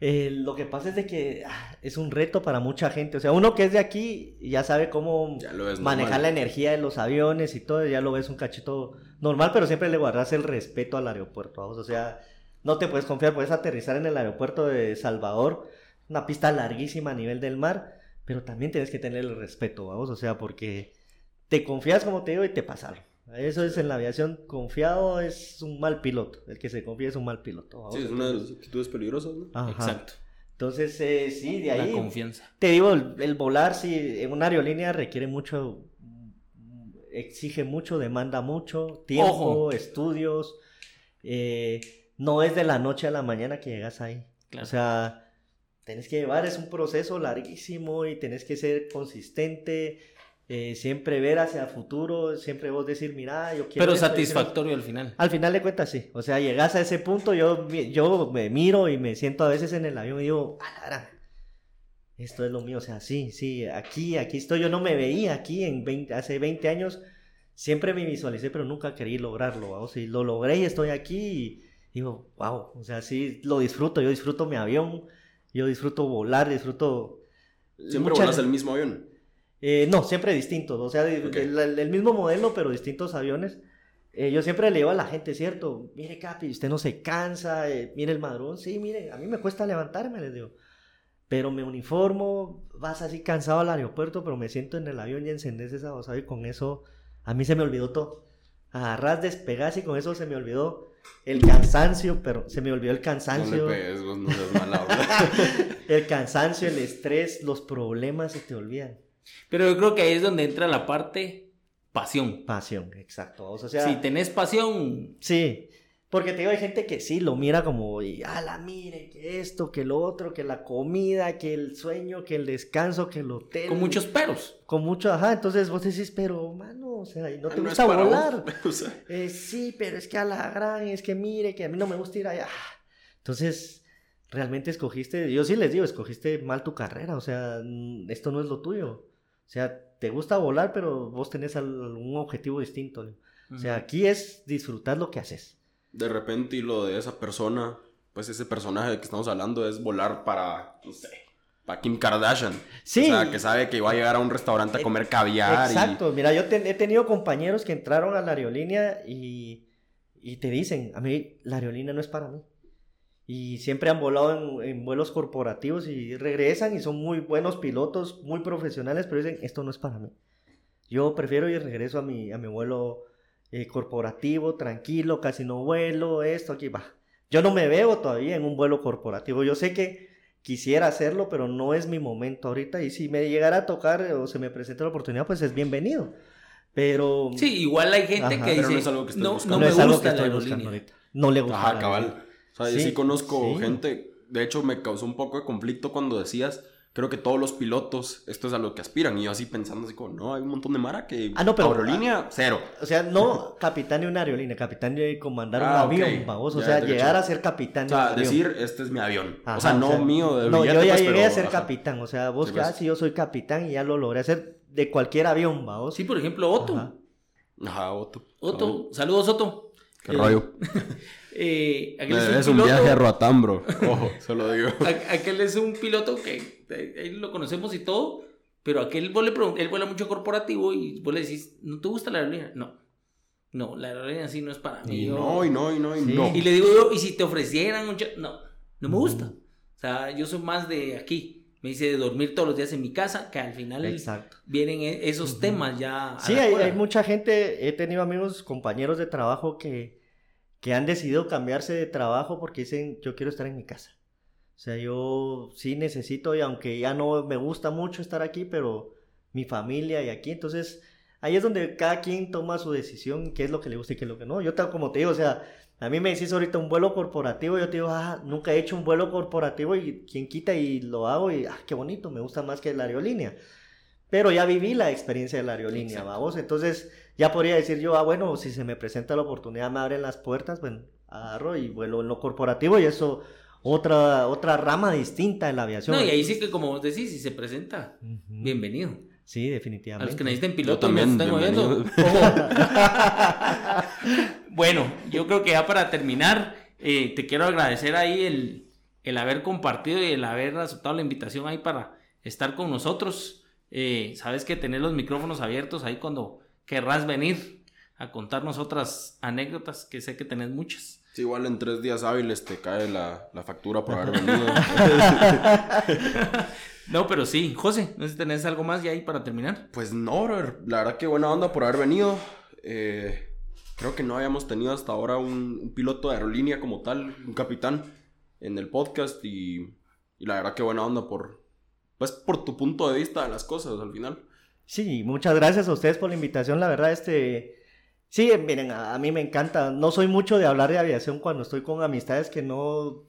D: eh, lo que pasa es de que ah, es un reto para mucha gente. O sea, uno que es de aquí ya sabe cómo
B: Ya lo ves
D: manejar
B: normal.
D: la energía de los aviones y todo, ya lo ves un cachito normal, pero siempre le guardas el respeto al aeropuerto, vamos. O sea, no te puedes confiar, puedes aterrizar en el aeropuerto de Salvador, una pista larguísima a nivel del mar, pero también tienes que tener el respeto, vamos. O sea, porque te confías, como te digo, y te pasa algo. Eso es en la aviación, confiado es un mal piloto. El que se confía es un mal piloto. vamos.
B: Sí, es una de las actitudes peligrosas, ¿no?
D: Ajá.
C: Exacto.
D: Entonces, eh, sí, de
C: La
D: ahí.
C: confianza.
D: Te digo, el, el volar, sí, en una aerolínea requiere mucho, exige mucho, demanda mucho, tiempo,
C: Ojo.
D: estudios. eh, no es de la noche a la mañana que llegas ahí.
C: Claro.
D: O sea, tenés que llevar, es un proceso larguísimo y tenés que ser consistente, eh, siempre ver hacia el futuro, siempre vos decir, mira, yo quiero...
C: Pero
D: esto, yo quiero esto".
C: satisfactorio al final.
D: Al final de cuentas, sí. O sea, llegas a ese punto, yo, yo me miro y me siento a veces en el avión y digo, a esto es lo mío. O sea, sí, sí, aquí, aquí estoy. Yo no me veía aquí en 20, hace 20 años. Siempre me visualicé, pero nunca quería lograrlo. O sea, lo logré y estoy aquí y digo, wow. O sea, sí, lo disfruto. Yo disfruto mi avión, yo disfruto volar, disfruto...
B: Siempre volas el mismo avión.
D: eh, no, siempre distintos, o sea, del mismo modelo, pero distintos aviones. Eh, yo siempre le digo a la gente, ¿cierto? Mire, Capi, usted no se cansa, eh, mire el madrón, sí, mire, a mí me cuesta levantarme, les digo. Pero me uniformo, vas así cansado al aeropuerto, pero me siento en el avión y encendés esa cosa y con eso a mí se me olvidó todo. Agarrás, despegás y con eso se me olvidó el cansancio, pero se me olvidó el
B: No
D: cansancio.
B: le pegues, vos no seas mala onda.
D: el cansancio, el estrés, los problemas se te olvidan.
C: Pero yo creo que ahí es donde entra la parte pasión.
D: Pasión, exacto. O sea,
C: si tenés pasión,
D: Sí, porque te digo, hay gente que sí lo mira como, y, la mire, que esto, que lo otro, que la comida, que el sueño, que el descanso, que el hotel.
C: con muchos peros.
D: Con mucho, ajá, entonces vos decís, pero, mano, o sea, no te
B: No es
D: gusta volar.
B: o sea,
D: Eh, sí, pero es que a la gran, es que mire, que a mí no me gusta ir allá. Entonces, realmente escogiste, yo sí les digo, escogiste mal tu carrera, o sea, mm, esto no es lo tuyo. O sea, te gusta volar, pero vos tenés al- un objetivo distinto. O sea, aquí es disfrutar lo que haces.
B: De repente y lo de esa persona, pues ese personaje que estamos hablando es volar para, no sé, para Kim Kardashian.
D: Sí.
B: O sea, que sabe que va a llegar a un restaurante a comer caviar. y-
D: Exacto, mira, yo te- he tenido compañeros que entraron a la aerolínea y, y te dicen, a mí la aerolínea no es para mí. Y siempre han volado en, en vuelos corporativos y regresan y son muy buenos pilotos, muy profesionales, pero dicen, esto no es para mí. Yo prefiero ir regreso a mi, a mi vuelo eh, corporativo, tranquilo, casi no vuelo, esto, aquí va. Yo no me veo todavía en un vuelo corporativo. Yo sé que quisiera hacerlo, pero no es mi momento ahorita. Y si me llegara a tocar o se me presenta la oportunidad, pues es bienvenido. Pero
C: Sí, igual hay gente
D: Ajá.
C: que dice,
B: no es algo que estés
C: no,
B: buscando.
C: no
D: no es algo
C: gusta
D: que
C: la
D: estoy buscando ahorita. No le gusta.
B: Ajá, cabal. O sea, yo
D: Sí,
B: sí conozco
D: sí.
B: gente, de hecho me causó un poco de conflicto cuando decías, creo que todos los pilotos, esto es a lo que aspiran, y yo así pensando así como, no, hay un montón de mara que...
D: Ah, no, pero-
B: Aerolínea, cero.
D: O sea, no capitán de una aerolínea, capitán de comandar
B: Ah,
D: un
B: ok.
D: avión, vamos. O
B: Ya,
D: sea, llegar a ser capitán
B: O
D: de un
B: sea,
D: avión.
B: decir, este es mi avión.
D: Ajá,
B: o sea, no mío de
D: No,
B: billete,
D: yo ya
B: pues,
D: llegué
B: pero,
D: a ser
B: ajá.
D: capitán. O sea, vos
B: Sí,
D: ya,
B: pues.
D: si yo soy capitán y ya lo logré hacer de cualquier avión, vamos.
C: Sí, por ejemplo, Otto.
D: Ajá.
B: Ajá, Otto.
C: Otto, saludos Otto.
B: Qué
C: Eh,
B: rollo.
C: Eh, aquel es
B: debes
C: un
B: un
C: piloto,
B: viaje a Roatán, bro. Ojo, se lo digo.
C: a- aquel es un piloto que eh, ahí lo conocemos y todo, pero aquel vos le él vuela mucho corporativo y vos le decís, ¿no te gusta la aerolínea? No. No, la aerolínea sí no es para mí.
B: Y
C: yo-
B: no, y no, y no, y
D: Sí.
B: no.
C: Y le digo yo, ¿y si te ofrecieran un cha-?" No, no me gusta. O sea, yo soy más de aquí. Me dice de dormir todos los días en mi casa, que al final
D: Exacto.
C: vienen e- esos
D: Ujú.
C: temas ya. a
D: Sí, hay, hay mucha gente, he tenido amigos, compañeros de trabajo que, que han decidido cambiarse de trabajo porque dicen, yo quiero estar en mi casa. O sea, yo sí necesito, y aunque ya no me gusta mucho estar aquí, pero mi familia y aquí, entonces ahí es donde cada quien toma su decisión, qué es lo que le gusta y qué es lo que no. Yo te- como te digo, o sea, a mí me decís ahorita un vuelo corporativo, yo te digo, ah, nunca he hecho un vuelo corporativo y quien quita y lo hago y, ah, qué bonito, me gusta más que la aerolínea. Pero ya viví la experiencia de la aerolínea, vamos. Entonces, ya podría decir yo, ah, bueno, si se me presenta la oportunidad, me abren las puertas, bueno, agarro y vuelo en lo corporativo y eso, otra, otra rama distinta de la aviación.
C: No, y ahí sí que como vos decís, si se presenta, bienvenido.
D: Sí,
C: A
D: definitivamente.
C: los que necesiten
B: Yo
C: pilotos
B: también,
C: me están oyendo.
B: bienvenido.
C: bueno, yo creo que ya para terminar, eh, te quiero agradecer ahí el, el haber compartido y el haber aceptado la invitación ahí para estar con nosotros. Eh, sabes que tener los micrófonos abiertos ahí cuando querrás venir a contarnos otras anécdotas, que sé que tenés muchas.
B: Sí, igual en tres días hábiles te cae la, la factura por haber venido.
C: No, pero sí, José, no sé si tenés algo más ya ahí para terminar.
B: Pues no, brother. La verdad que buena onda por haber venido. Eh, creo que no habíamos tenido hasta ahora un, un piloto de aerolínea como tal, un capitán, en el podcast. Y, y la verdad que buena onda por, pues, por tu punto de vista de las cosas al final.
D: Sí, muchas gracias a ustedes por la invitación. La verdad, este. Sí, miren, a, a mí me encanta. No soy mucho de hablar de aviación cuando estoy con amistades que no,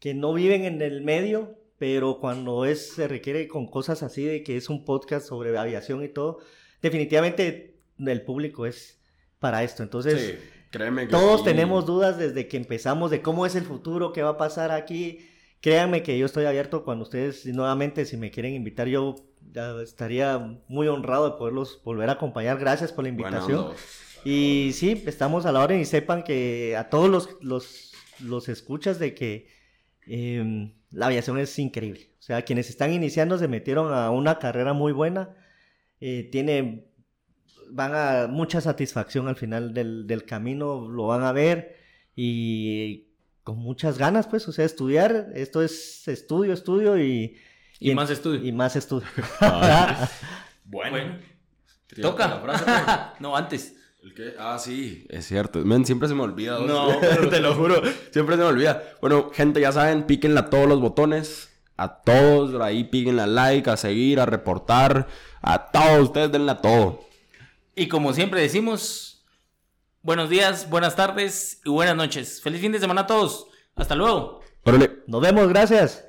D: que no viven en el medio, pero cuando es, se requiere con cosas así de que es un podcast sobre aviación y todo, definitivamente el público es para esto. Entonces,
B: sí, créeme que
D: todos
B: sí.
D: tenemos dudas desde que empezamos de cómo es el futuro, qué va a pasar aquí. Créanme que yo estoy abierto cuando ustedes, nuevamente, si me quieren invitar, yo ya estaría muy honrado de poderlos volver a acompañar. Gracias por la invitación. Y sí, estamos a la orden y sepan que a todos los, los, los escuchas de que em, la aviación es increíble. O sea, quienes están iniciando se metieron a una carrera muy buena. eh, tiene, van a mucha satisfacción al final del, del camino, lo van a ver y con muchas ganas, pues, o sea, estudiar, esto es estudio, estudio y,
C: Y,
D: en-
C: más estudio.
D: y más estudio.
B: Bueno.
C: Bueno, toca.
B: la frase, pues.
C: no, antes.
B: ¿El qué? Ah, sí, es cierto. Men, siempre se me olvida.
C: No.
B: te lo juro, siempre se me olvida. Bueno, gente, ya saben, píquenle a todos los botones. A todos, ahí píquenle a like, a seguir, a reportar. A todos, ustedes denle a todo.
C: Y como siempre decimos, buenos días, buenas tardes y buenas noches. Feliz fin de semana a todos. Hasta luego.
A: Órale.
D: Nos vemos, gracias.